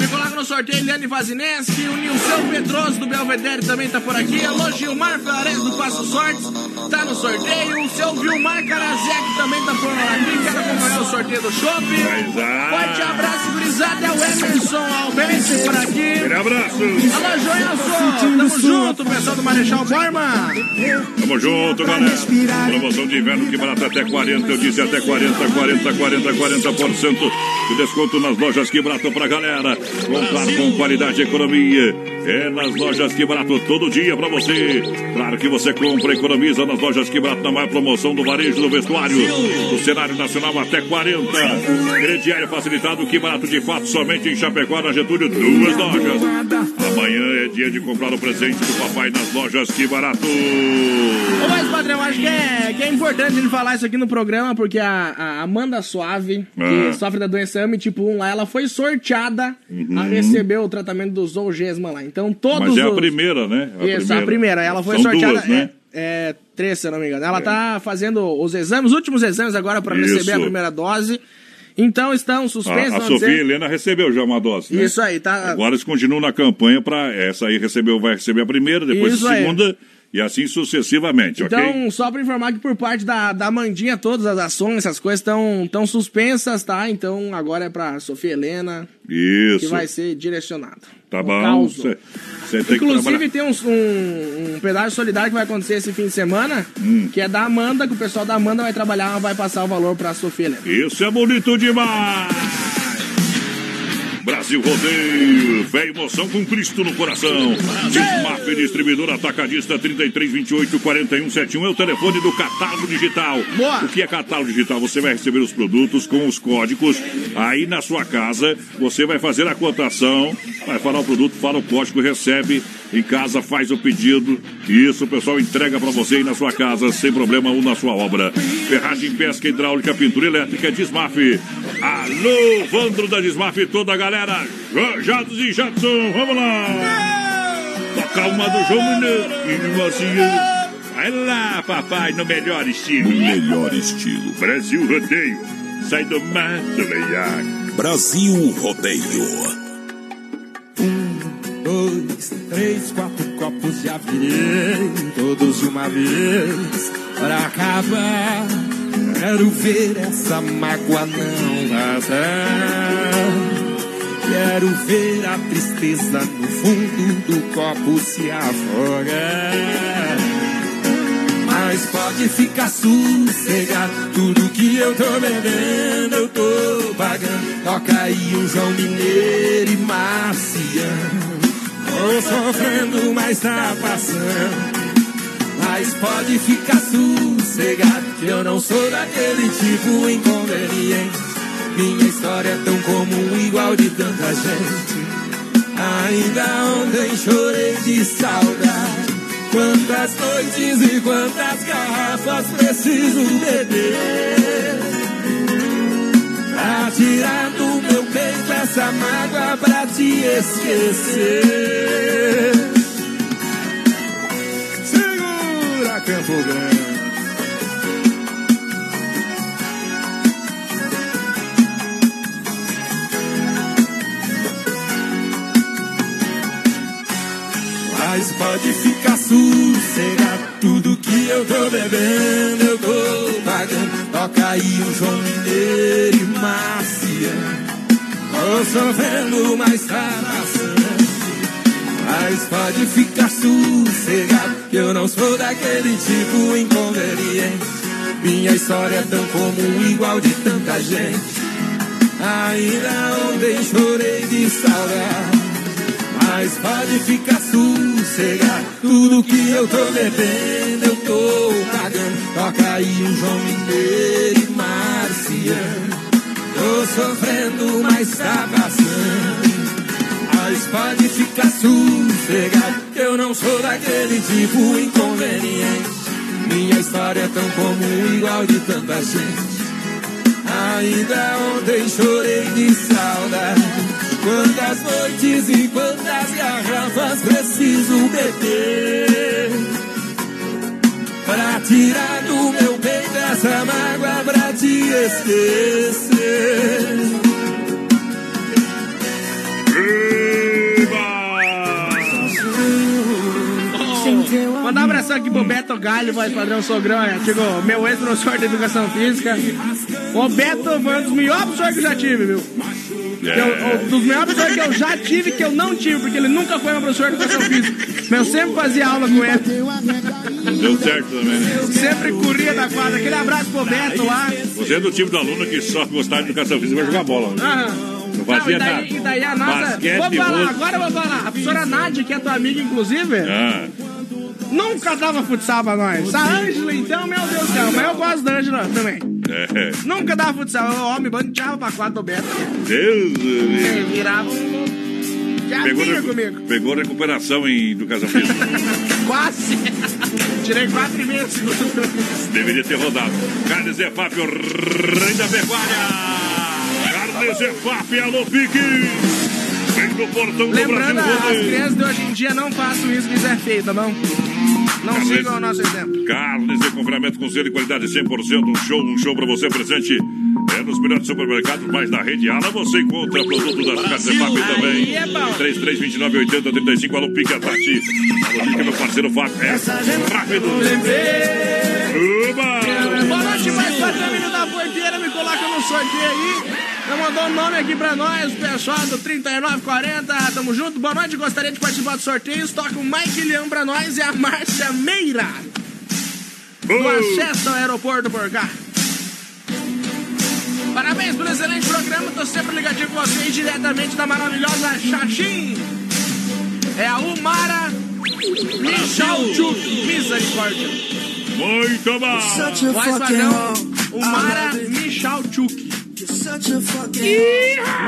Me coloca no sorteio Eliane Vazineski. O Nilson Pedroso do Belvedere também tá por aqui. Alô, Gilmar Flores do Passo Sortes. Tá no sorteio. O seu Vilmar Karazek também tá por aqui. Quer acompanhar o sorteio do shopping. Forte abraço, gurizada. É o Emerson Alberto por aqui. Aquele abraço. Alô, Joelson. Tamo junto, pessoal do Marechal Borma. Tamo junto, galera. Promoção de inverno que barata até 40, eu disse até 40, 40, 40, 40% de desconto nas lojas que barato pra galera. Comprar com qualidade e economia. É nas lojas que barato todo dia pra você. Claro que você compra e economiza nas lojas que barato na maior promoção do varejo do vestuário. Do cenário nacional até 40. Crediário facilitado que barato de fato somente em Chapecó, na Getúlio, duas lojas. Amanhã é dia de comprar o presente do papai nas lojas que barato. Ô, mas, padrão, acho que é, que é importante ele falar isso aqui no programa, porque a, a Amanda Suave, que Ah. sofre da doença AMI tipo 1 lá, ela foi sorteada a receber o tratamento do Zolgesma lá. Então, todos Uhum. Mas é a os... primeira, né? Isso, a primeira. Ela foi São sorteada. Duas, né? é, é, se eu não me engano. Ela tá fazendo os exames, os últimos exames agora para receber a primeira dose. Então estão suspensos. A, a Sofia dizer- Helena recebeu já uma dose. né? Isso aí, tá. Agora eles continuam na campanha para essa aí recebeu, vai receber a primeira, depois Isso a aí. E assim sucessivamente, ok? Então, só pra informar que por parte da, da Mandinha, todas as ações, essas coisas estão tão suspensas, tá? Então agora é pra Sofia Helena que Isso. vai ser direcionado. Tá bom. caos. Você tem que Inclusive, tem uns- um, um pedaço solidário que vai acontecer esse fim de semana, que é da Amanda, que o pessoal da Amanda vai trabalhar, vai passar o valor pra Sofia Helena. Isso é bonito demais! Brasil Rodeio, fé e emoção com Cristo no coração. Desmaf, distribuidor atacadista 3328 4171 é o telefone do catálogo digital. O que é catálogo digital? Você vai receber os produtos com os códigos aí na sua casa. Você vai fazer a cotação, vai falar o produto, fala o código, recebe em casa, faz o pedido. E isso o pessoal entrega para você aí na sua casa, sem problema ou na sua obra. Ferragem, pesca hidráulica, pintura elétrica, Desmaf. Alô, Vandro da Desmaf, toda a galera. Jo- Jados e Jadson, vamos lá. Toca uma do João Mineiro. E Mocinho. Vai lá, papai, no melhor estilo. No melhor estilo. Brasil Rodeio. Sai do mato, veiaco. Brasil Rodeio. dois, três, quatro copos já virei, todos de uma vez, para acabar. Quero ver essa mágoa não vazar. Quero ver a tristeza no fundo do copo se afogar. Mas pode ficar sossegado, tudo que eu tô bebendo eu tô pagando. Toca aí um João Mineiro e Marciano. Tô sofrendo, mas tá passando. Mas pode ficar sossegado, que eu não sou daquele tipo inconveniente. Minha história é tão comum, igual de tanta gente. Ainda ontem chorei de saudade. Quantas noites e quantas garrafas preciso beber Pra tirar do meu peito essa mágoa pra te esquecer. Segura, Campo Grande. Mas pode ficar sossegado. Tudo que eu tô bebendo eu tô pagando. Toca aí o João Mineiro e Márcia Tô sofrendo, mas tá Mas pode ficar sossegado eu não sou daquele tipo inconveniente. Minha história é tão comum igual de tanta gente. Ainda ontem chorei de saudade mas pode ficar sossegado. Tudo que eu tô bebendo, eu tô pagando. Toca aí um João Mineiro e Marciano. Tô sofrendo, mas tá passando. Mas pode ficar sossegado. Eu não sou daquele tipo inconveniente. Minha história é tão comum, igual de tanta gente. Ainda ontem chorei de saudade. Quantas noites e quantas garrafas preciso beber Pra tirar do meu peito essa mágoa pra te esquecer Mandar um abração aqui pro Beto Galho, voz padrão sogrão. É, chegou meu ex-professor de educação física. O Beto foi um dos melhores professores que eu já tive, viu? Que eu, um dos melhores professores que eu já tive, que eu não tive, porque ele nunca foi meu professor de educação física. Mas eu sempre fazia aula com ele. Deu certo também, né? Sempre corria da quadra. Aquele abraço pro Beto lá. Você é do tipo do aluno que só gostava de educação física e vai jogar bola. Né? Ah, Não fazia e daí, nada. E daí a nossa. Basquete, vou falar, agora eu vou falar. A professora Nádia, que é tua amiga, inclusive, Ah, nunca dava futsal pra nós. A Ângela, então, meu Deus do céu. Mas eu gosto da Ângela também. é. Nunca dava futsal. O homem bandeava pra quadra do Beto. Deus do virava um. Já Pegou, recu- comigo. pegou recuperação em educação física. Quase. Tirei quatro e meio segundos. Deveria ter rodado. Carnes Zefap, o rei da pecuária. Carnes Zefap, alô Pique. Lembrando, as crianças de hoje em dia não façam isso que isso é feio, tá bom? Não Carnes- sigam o nosso exemplo. Carnes de complemento com selo e qualidade 100%. Um show, um show pra você presente. É nos melhores supermercados, mas na rede Ala você encontra produto das Carnes Zefap também. Aí é bom. 3329 8035 alô Pique, a Tati. Alô Pique, meu parceiro Fábio. É rápido. Uba! Boa noite, mais patrão da porteira, me coloca no sorteio aí. Já mandou um nome aqui pra nós, pessoal do 3940, tamo junto. Boa noite, gostaria de participar do sorteio. Toca o Mike Leão pra nós e a Márcia Meira. Do acesso ao aeroporto por cá. Parabéns pelo excelente programa, tô sempre ligadinho com vocês diretamente da maravilhosa Xaxim. É a Umara Michalchuk, misericórdia. Muito bom! Voz padrão, Umara Michalchuk. Uma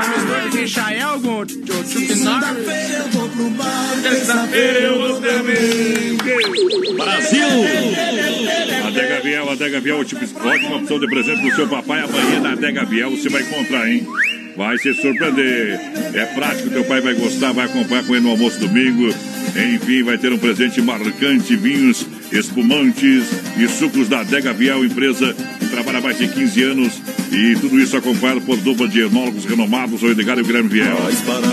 mistura de Michael com Chuk Norris. Terça-feira eu vou também. Brasil! Adega Viel, Adega Viel, ótima ótima opção de presente pro seu papai. Amanhã na Adega Viel você vai encontrar, hein? Vai se surpreender. É prático, teu pai vai gostar, vai acompanhar com ele no almoço domingo. Enfim, vai ter um presente marcante, vinhos, espumantes e sucos da Adega Viel, empresa que trabalha há mais de 15 anos. E tudo isso acompanhado por dupla de enólogos renomados, o Edgar e o Guilherme Viel.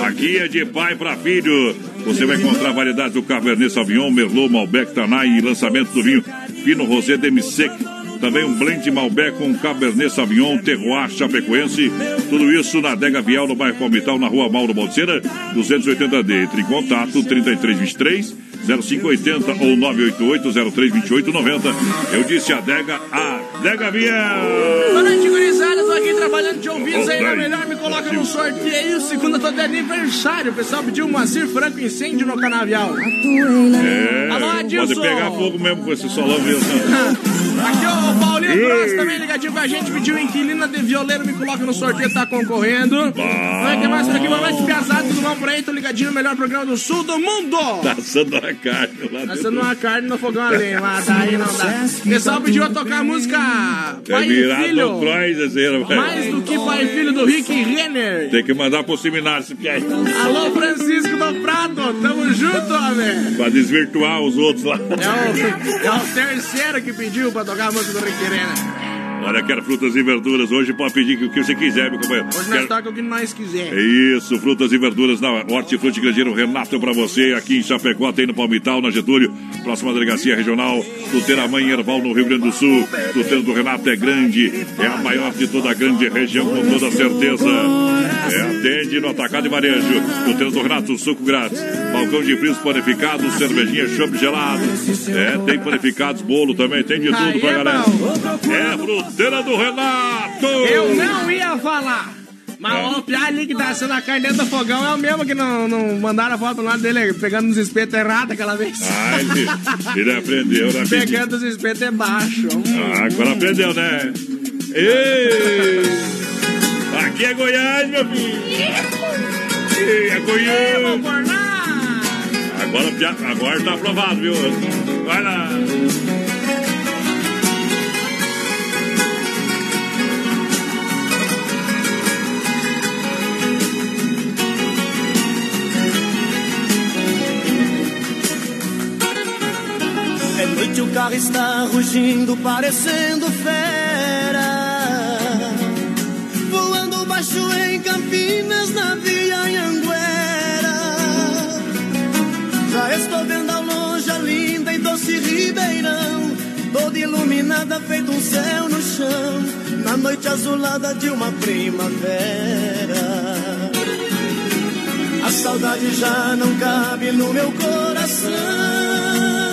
Aqui é de pai para filho. Você vai encontrar variedades do Cabernet Sauvignon, Merlot, Malbec, Tanay e lançamento do vinho Pinot Rosé Demi-Sec. Também um blend Malbec com Cabernet Sauvignon, Terroir Chapecoense. Tudo isso na Adega Vial, no bairro Palmital, na rua Mauro Balseira, 280D. Entre em contato, 3323 0580 ou 988 0328 90. Eu disse Adega, Adega Vial. Boa noite, gurizada. Aqui trabalhando de ouvidos aí na Bem, melhor. Me coloca no sorteio. Segunda tô de aniversário. O pessoal pediu um Moacir Franco incêndio no canavial. É, Alô, pode Adilson. pegar fogo mesmo com esse solão mesmo. Aqui, ó, o Mato Grosso também ligadinho com a gente, pediu inquilina de violeiro, me coloca no sorteio, tá concorrendo. Vai ter mais por aqui, mais pesado, tudo bom por aí? Tô ligadinho melhor programa do sul do mundo. Tá assando a carne lá. Tá assando uma carne no fogão a lenha, mas daí não dá. O pessoal pediu a tocar a música É Pai e virado Filho. Mais do que pai e filho do Rick Renner. Tem que mandar pro seminário esse piai. Alô, Francisco do Prato, tamo junto, homem. Pra desvirtuar os outros lá. É o, é o terceiro que pediu pra tocar a música do Rick Renner. sinner. Olha, quero frutas e verduras. Hoje pode pedir o que você quiser, meu companheiro. Hoje Quero- nós toca o que nós quiser. É isso, frutas e verduras na Hortifruti Grandeiro Renato é pra você. Aqui em Chapecó tem no Palmital, na Getúlio, próxima delegacia regional. Tuteira Mãe Erval no Rio Grande do Sul. Tuteira do Renato é grande, é a maior de toda a grande região, com toda certeza. É, atende no atacado e varejo. Tuteira do Renato, suco grátis. Balcão de frios panificados, cervejinha, chopp gelado. É, tem panificados, bolo também, tem de tudo pra galera. É fruteira do Renato! Eu não ia falar. Mas É. o Piá ali que tá a carne dentro do fogão é o mesmo que não, não mandaram a foto lá dele pegando os espetos errados aquela vez. Ah, ele, ele aprendeu, né? Pegando os espetos é baixo. Ah, agora aprendeu, né? Ei! Aqui é Goiás, meu filho! Ei, é Goiás! Agora, agora tá aprovado, viu? Vai lá! Noite, o carro está rugindo, parecendo fera. Voando baixo em Campinas, na Via Anhanguera. Já estou vendo ao longe a linda e doce Ribeirão. Toda iluminada, feito um céu no chão. Na noite azulada de uma primavera. A saudade já não cabe no meu coração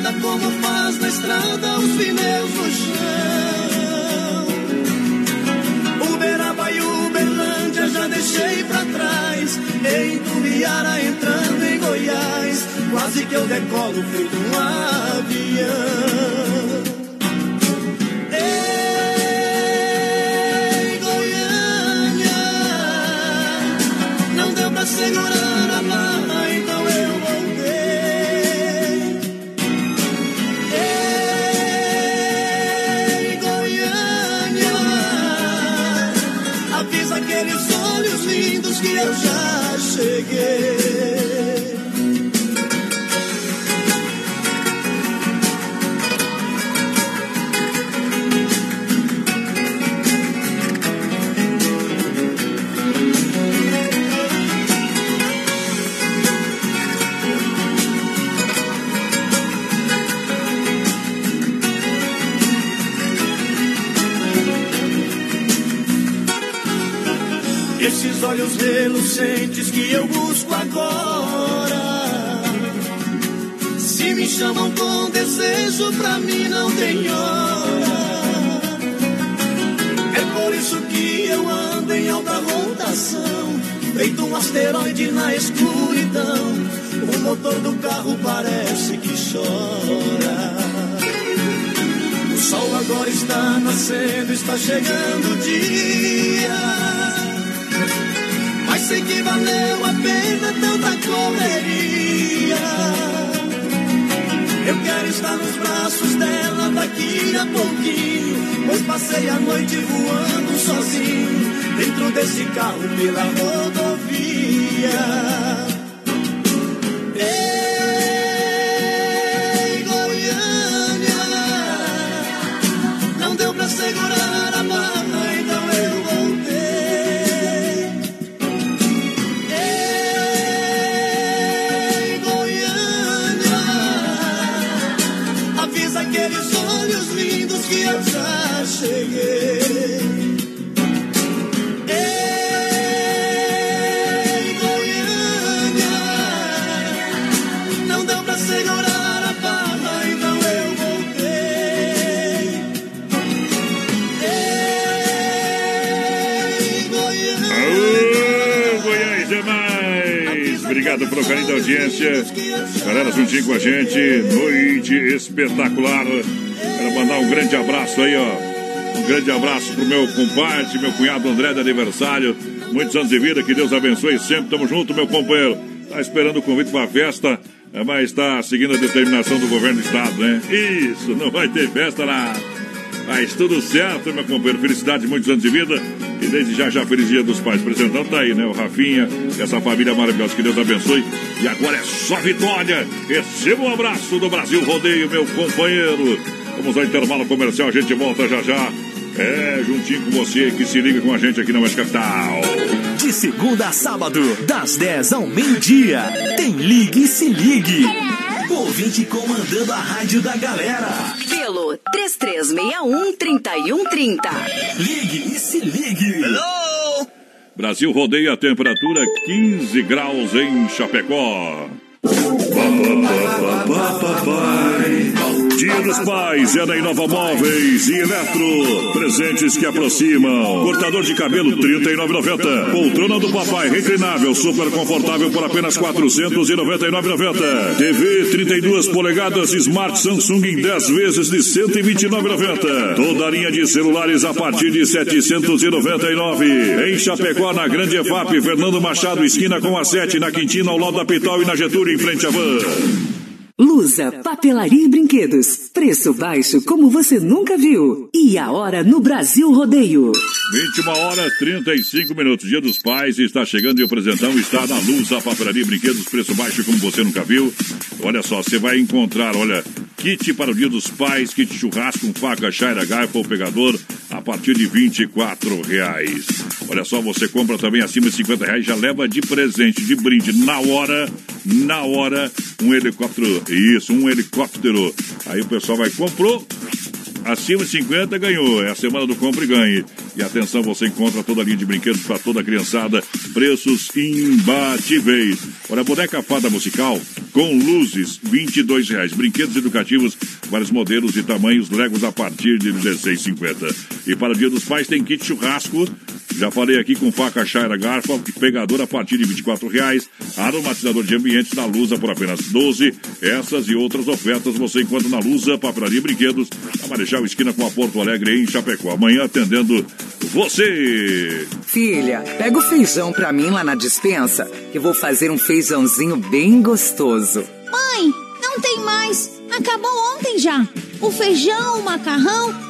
grudada como faz na estrada os pneus no chão. Uberaba e Uberlândia já deixei pra trás. Em Tubiara entrando em Goiás, quase que eu decolo feito um avião. Ei, Goiânia, não deu pra segurar que eu já cheguei. Passei a noite voando sozinho. Dentro desse carro pela rodovia. Gente. Noite espetacular. Quero mandar um grande abraço aí, ó. Um grande abraço pro meu compadre, meu cunhado André de aniversário. Muitos anos de vida, que Deus abençoe sempre. Tamo junto, meu companheiro. Tá esperando o convite pra festa, é, mas está seguindo a determinação do governo do estado, né? Isso, não vai ter festa lá. Mas tudo certo, meu companheiro. Felicidade, muitos anos de vida. E desde já, já feliz dia dos pais. Presentando tá aí, né? O Rafinha, essa família maravilhosa. Que Deus abençoe. E agora é só vitória. Receba um abraço do Brasil Rodeio, meu companheiro. Vamos ao intervalo comercial. A gente volta já já. É, juntinho com você que se liga com a gente aqui na West Capital. De segunda a sábado, das 10 ao meio-dia, tem Ligue e Se Ligue. Ouvinte comandando a rádio da galera. Pelo 3361-3130. Ligue e Se Ligue. Hello! Brasil rodeia a temperatura 15 graus em Chapecó. Dia dos Pais é na Inova Móveis e Eletro. Presentes que aproximam. Cortador de cabelo R$ 39,90. Poltrona do papai reclinável, super confortável por apenas R$ 499,90. TV 32 polegadas Smart Samsung em 10 vezes de R$ 129,90. Toda a linha de celulares a partir de R$ 799. Em Chapecó, na Grande EFAP, Fernando Machado, esquina com a 7, na Quintina, ao lado da Pital e na Getúlio, em frente à van. Lusa, papelaria e brinquedos. Preço baixo como você nunca viu. E a hora no Brasil Rodeio. 21 horas 35 minutos. Dia dos Pais está chegando e o presentão está na luz. A papelaria e brinquedos, preço baixo como você nunca viu. Olha só, você vai encontrar, olha, kit para o Dia dos Pais, kit churrasco faca, chaira, garfo ou pegador a partir de 24 reais. Olha só, você compra também acima de 50 reais, já leva de presente, de brinde, na hora, na hora, um helicóptero, isso, um helicóptero. Aí o pessoal vai, comprou, Acima de 50 ganhou. É a semana do compra e ganhe. E atenção, você encontra toda a linha de brinquedos para toda a criançada. Preços imbatíveis. Olha, boneca fada musical com luzes, 22 reais. Brinquedos educativos, vários modelos e tamanhos, legos a partir de R$ 16,50. E para o Dia dos Pais tem kit churrasco. Já falei aqui com faca, chaira, garfo pegador a partir de 24 reais. Aromatizador de ambiente na Lusa por apenas 12. Essas e outras ofertas você encontra na Lusa, papelaria e brinquedos. A Marechal Esquina com a Porto Alegre em Chapecó. Amanhã atendendo você. Filha, pega o feijão pra mim lá na dispensa, que vou fazer um feijãozinho bem gostoso. Mãe, não tem mais. Acabou ontem já. O feijão, o macarrão,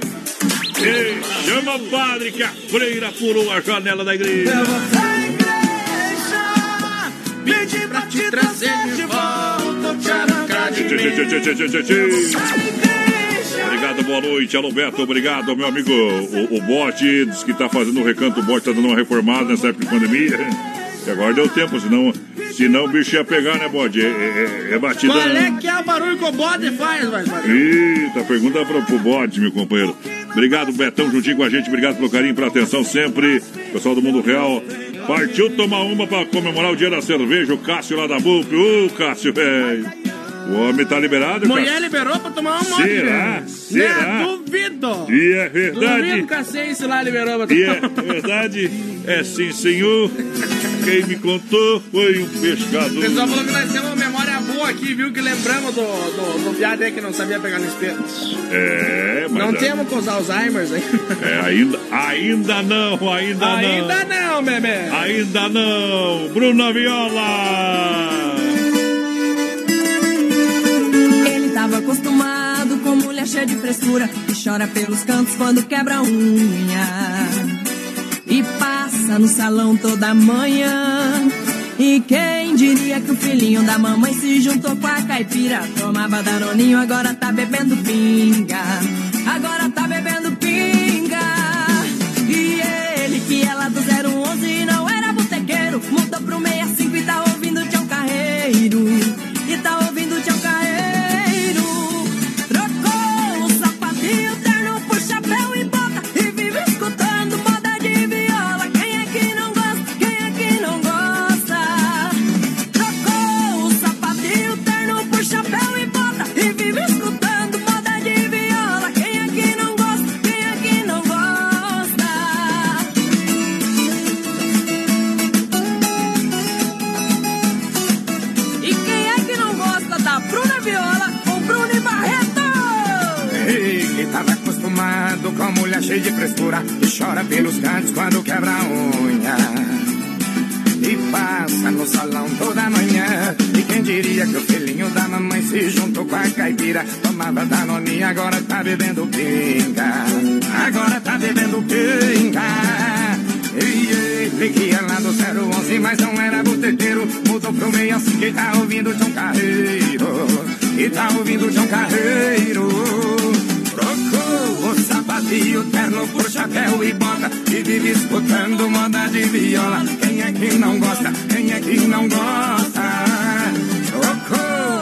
Chama o padre que a freira pulou a janela da igreja. Pedi pra te trazer de volta, te arrancar de. Obrigado, boa noite. Alô, Beto, obrigado, meu amigo. O, o Bote diz que tá fazendo o recanto. O Bote tá dando uma reformada nessa época de pandemia. E agora deu tempo, senão, senão o bicho ia pegar, né, Bode? É, é, é batidão. Qual é que é o barulho que o bode faz, vai Eita, pergunta pro, pro bode, meu companheiro. Obrigado, Betão, juntinho com a gente. Obrigado pelo carinho, pela atenção sempre. Pessoal do Mundo Real. Partiu tomar uma pra comemorar o dia da cerveja. O Cássio lá da BUP. Ô, Cássio, velho. O homem tá liberado, Mulher liberou pra tomar uma moto. Será? Será? Né? Duvido. E é verdade. Duvido que a lá liberou pra E tomar é verdade. É sim, senhor. Quem me contou foi um O pescador. pessoal falou que nós temos boa aqui, viu? Que lembramos do, do, do viado aí que não sabia pegar no espelho. É, mas. Não é- temos com os Alzheimer's aí. É, ainda, ainda não, ainda, não. Ainda não, bebê. Ainda não. Bruna Viola. Ele tava acostumado com mulher cheia de frescura que chora pelos cantos quando quebra a unha. E passa no salão toda manhã. E quem diria que o filhinho da mamãe se juntou com a caipira? Tomava danoninho, agora tá bebendo pinga. Agora tá bebendo pinga. Chora pelos cantos quando quebra a unha. E passa no salão toda manhã. E quem diria que o filhinho da mamãe se juntou com a caipira? Tomava danoninha, agora tá bebendo pinga. Agora tá bebendo pinga. E ele que ia lá do 011, mas não era boteteiro. Mudou pro meio assim que tá ouvindo John Carreiro. E tá ouvindo John Carreiro. Trocou o sapatinho, por chapéu e bota. E vive escutando moda de viola. Quem é que não gosta? Quem é que não gosta?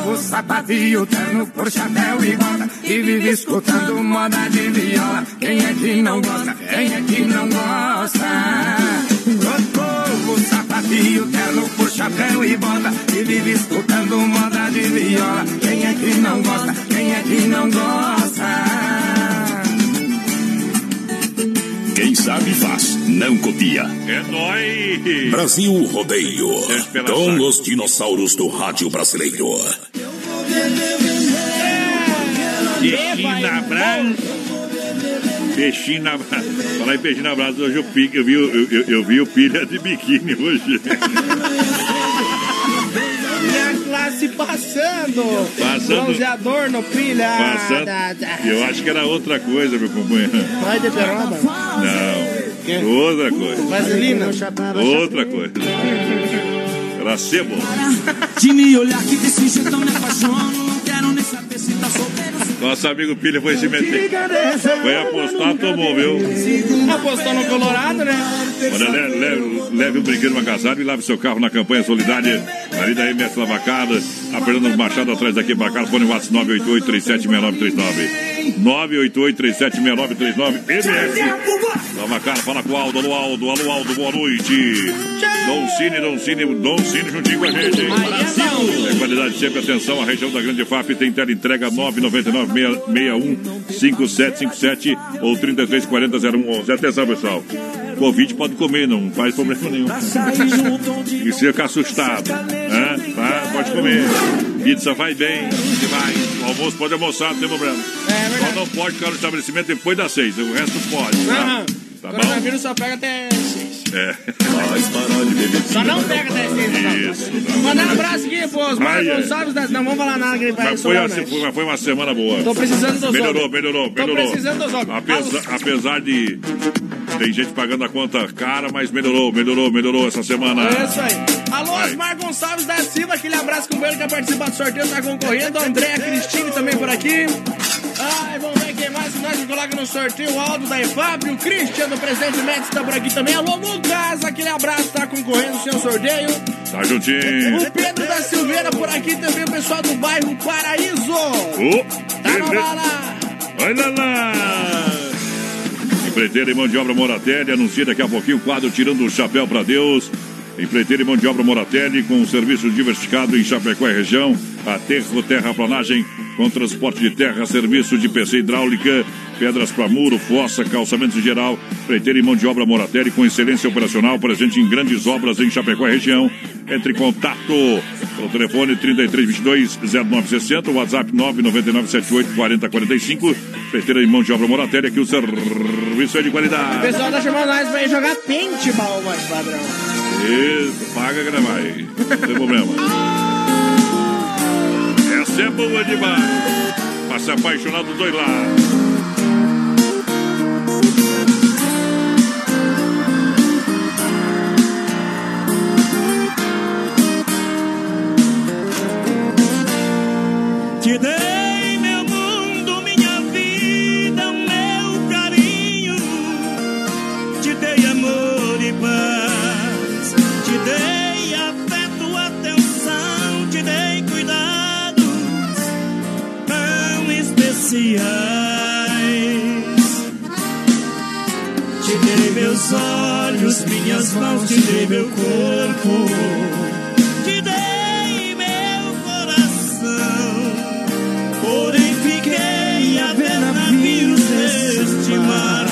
O sapatinho, terno por chapéu e bota. E vive escutando moda de viola. Quem é que não gosta? Quem é que não gosta? Trocou o sapatinho, terno por chapéu e bota. E vive escutando moda de viola. Quem é que não gosta? Quem é que não gosta? Sabe faz, não copia. É nóis! Brasil Rodeio. Com os dinossauros do rádio brasileiro. Peixinho na brasa. Peixinho na brasa. Falar em peixinho na brasa, hoje eu, eu, eu, eu, eu vi o pilha de biquíni hoje. Classe passando. Passando. Bronzeador no pilha. Passando. Eu acho que era outra coisa, meu companheiro. Vai de peroba. Não. Outra coisa. Vaselina. Outra coisa. Era sebo. De me olhar que desse jeito eu me apaixono. Não quero nem saber se tá solteiro. Nosso amigo Pilha foi se meter. Foi apostar, tomou, viu? Apostou no Colorado, né? Olha, le- le- leve um brinquedo uma casada e lave seu carro na campanha solidária ali da MS Lavacada. A Fernando Machado atrás daqui para casa. Fone WhatsApp 988-376939. 988-376939. MS Lavacada, fala com o Aldo. Alô, Aldo. Alô, Aldo. Boa noite. Dom Cine, Dom Cine, Dom Cine juntinho com a gente. hein? É qualidade sempre, atenção, a região da Grande FAP tem tela entrega 999-61-5757 ou 3340-0111. Atenção, pessoal. Covid pode comer, não faz problema nenhum. E se ficar assustado, né? tá? Pode comer. Pizza vai bem, demais. O almoço pode almoçar, não tem problema. Só não pode ficar no estabelecimento depois das seis, o resto pode. Tá, tá bom? Coronavírus só pega até seis. É. Mas parar de beber. Só não pega até seis. Isso. Mandar um abraço aqui pros Ai, Marcos ai. Gonçalves. da- Não vamos falar nada que ele vai Mas foi, né? foi, uma- foi uma semana boa. Tô precisando dos Melhorou, homens. melhorou, Tô melhorou. precisando dos homens. Apesar, apesar de. Tem gente pagando a conta cara, mas melhorou, melhorou, melhorou essa semana. É isso aí. Alô, Osmar Gonçalves da Silva, aquele abraço com ele que participa do sorteio, tá concorrendo. Andréa Cristine também por aqui. Ai, vamos ver quem mais nós coloca no sorteio. O Aldo da EFAP, o Christian do Presidente Médici tá por aqui também. Alô, Lucas, aquele abraço, tá concorrendo no seu sorteio. Tá juntinho. O Pedro da Silveira por aqui também, o pessoal do bairro Paraíso. Ô, Tá na bala. Olha lá! Empreiteira e mão de obra Moratelli anuncia daqui a pouquinho o quadro Tirando o Chapéu para Deus. Empreiteira e mão de obra Moratelli com serviço diversificado em Chapecó e região. Aterro, terraplanagem com transporte de terra, serviço de PC hidráulica, pedras para muro, fossa, calçamentos em geral. Empreiteira e mão de obra Moratelli com excelência operacional, presente em grandes obras em Chapecó e região. Entre em contato pelo telefone 3322-0960, WhatsApp 999784045. Empreiteira e mão de obra Moratelli, aqui o serviço é de O qualidade. pessoal tá chamando nós pra ir jogar paintball, mais padrão. Isso, paga que não vai. Não tem problema. Essa é boa demais. Pra se apaixonar dos dois lados. Dei Te dei meus olhos, minhas mãos. Te dei meu corpo. Te dei meu coração. Porém fiquei a ver navios deste mar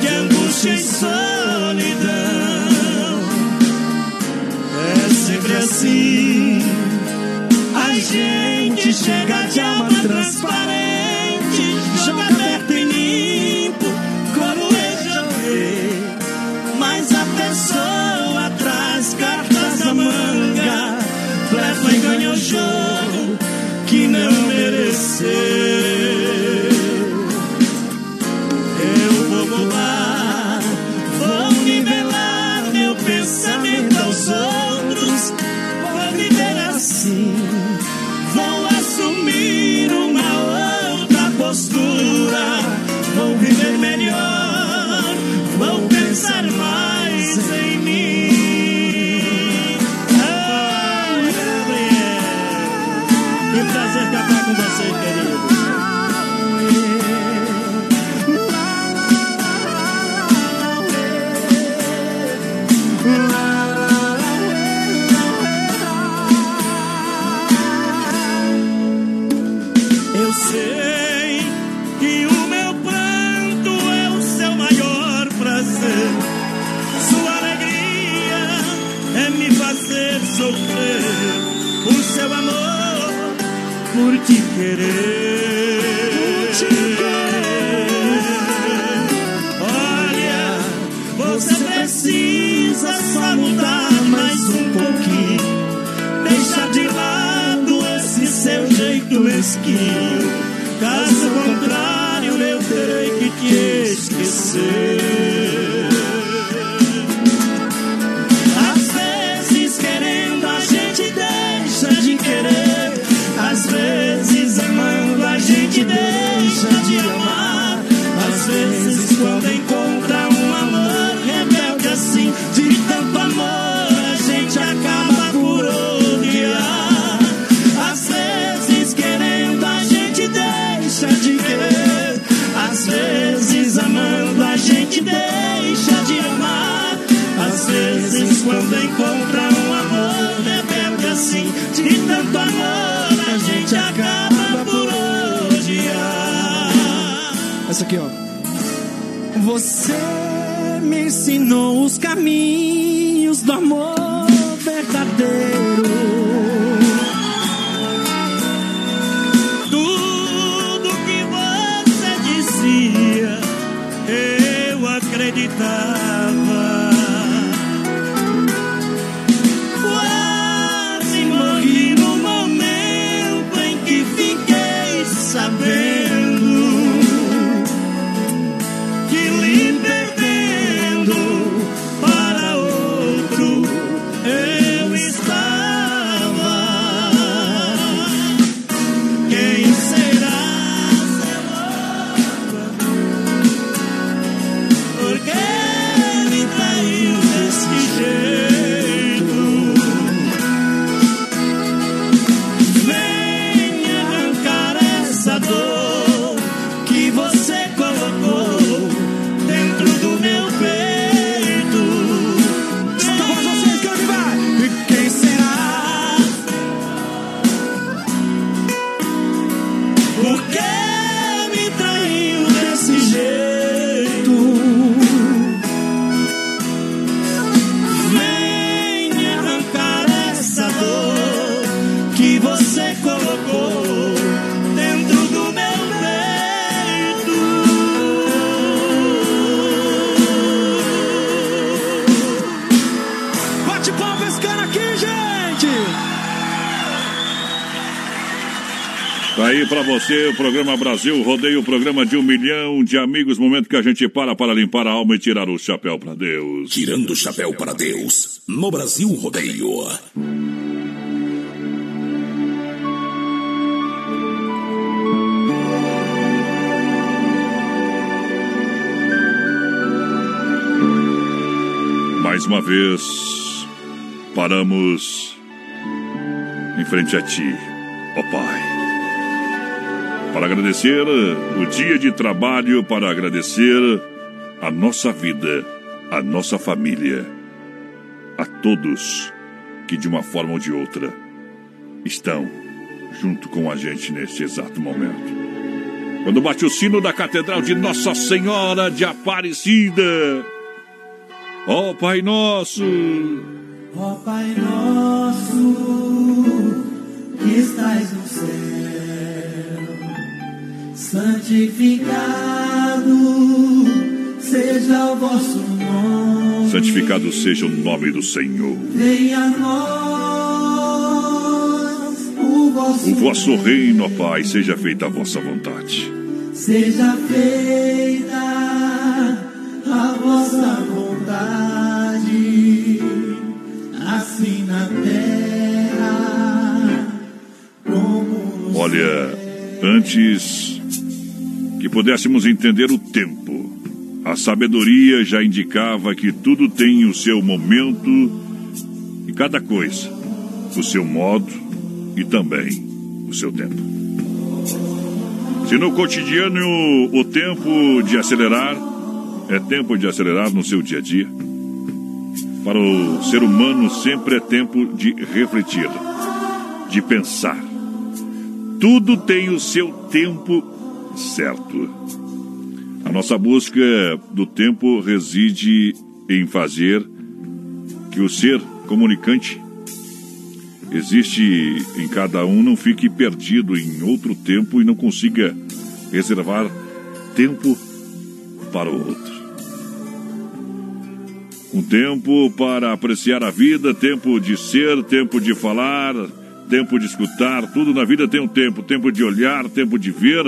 Que angústia e solidão É sempre assim A gente chega de alma transparente say jeito Essa aqui, ó. Você me ensinou os caminhos do amor verdadeiro. Você o programa Brasil Rodeio, o programa de um milhão de amigos. Momento que a gente para para limpar a alma e tirar o chapéu pra Deus. Tirando o chapéu para Deus, no Brasil Rodeio. Mais uma vez, paramos em frente a Ti, ó Pai. Para agradecer o dia de trabalho, para agradecer a nossa vida, a nossa família, a todos que de uma forma ou de outra estão junto com a gente neste exato momento. Quando bate o sino da Catedral de Nossa Senhora de Aparecida, ó Pai Nosso, Ó Pai nosso que estás no céu, santificado seja o vosso nome. Santificado seja o nome do Senhor. Venha a nós o vosso, o vosso reino, ó Pai, seja feita a vossa vontade. Seja feita a vossa vontade, assim na terra como no Olha, antes que pudéssemos entender o tempo. A sabedoria já indicava que tudo tem o seu momento e cada coisa, o seu modo e também o seu tempo. Se no cotidiano o tempo de acelerar é tempo de acelerar no seu dia a dia, para o ser humano sempre é tempo de refletir, de pensar. Tudo tem o seu tempo certo. A nossa busca do tempo reside em fazer que o ser comunicante existe em cada um não fique perdido em outro tempo e não consiga reservar tempo para o outro. Um tempo para apreciar a vida, tempo de ser, tempo de falar, tempo de escutar. Tudo na vida tem um tempo: tempo de olhar, tempo de ver,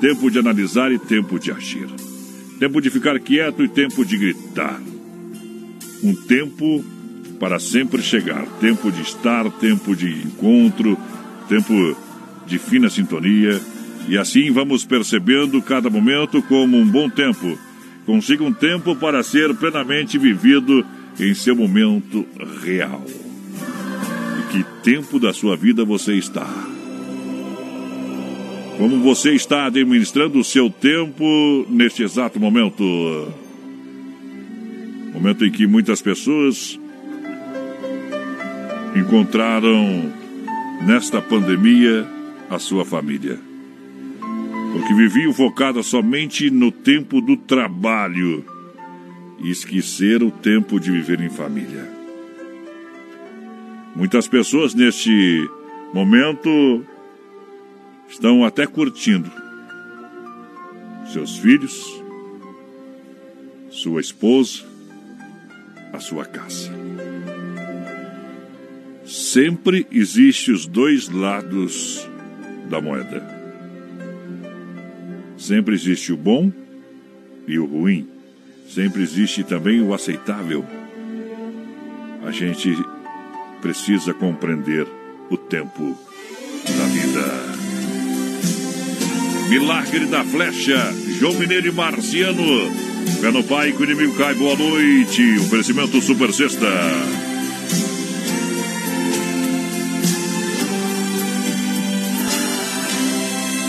tempo de analisar e tempo de agir. Tempo de ficar quieto e tempo de gritar. Um tempo para sempre chegar. Tempo de estar, tempo de encontro, tempo de fina sintonia. E assim vamos percebendo cada momento como um bom tempo Consiga um tempo para ser plenamente vivido em seu momento real. E que tempo da sua vida você está? Como você está administrando o seu tempo neste exato momento? Momento em que muitas pessoas encontraram nesta pandemia a sua família porque viviam focadas somente no tempo do trabalho e esqueceram o tempo de viver em família. Muitas pessoas neste momento estão até curtindo seus filhos, sua esposa, a sua casa. Sempre existe os dois lados da moeda. Sempre existe o bom e o ruim. Sempre existe também o aceitável. A gente precisa compreender o tempo da vida. Milagre da Flecha, João Mineiro e Marciano. Pé no pai que o inimigo cai, boa noite. Oferecimento Super Sexta.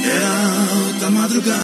É alta madrugada.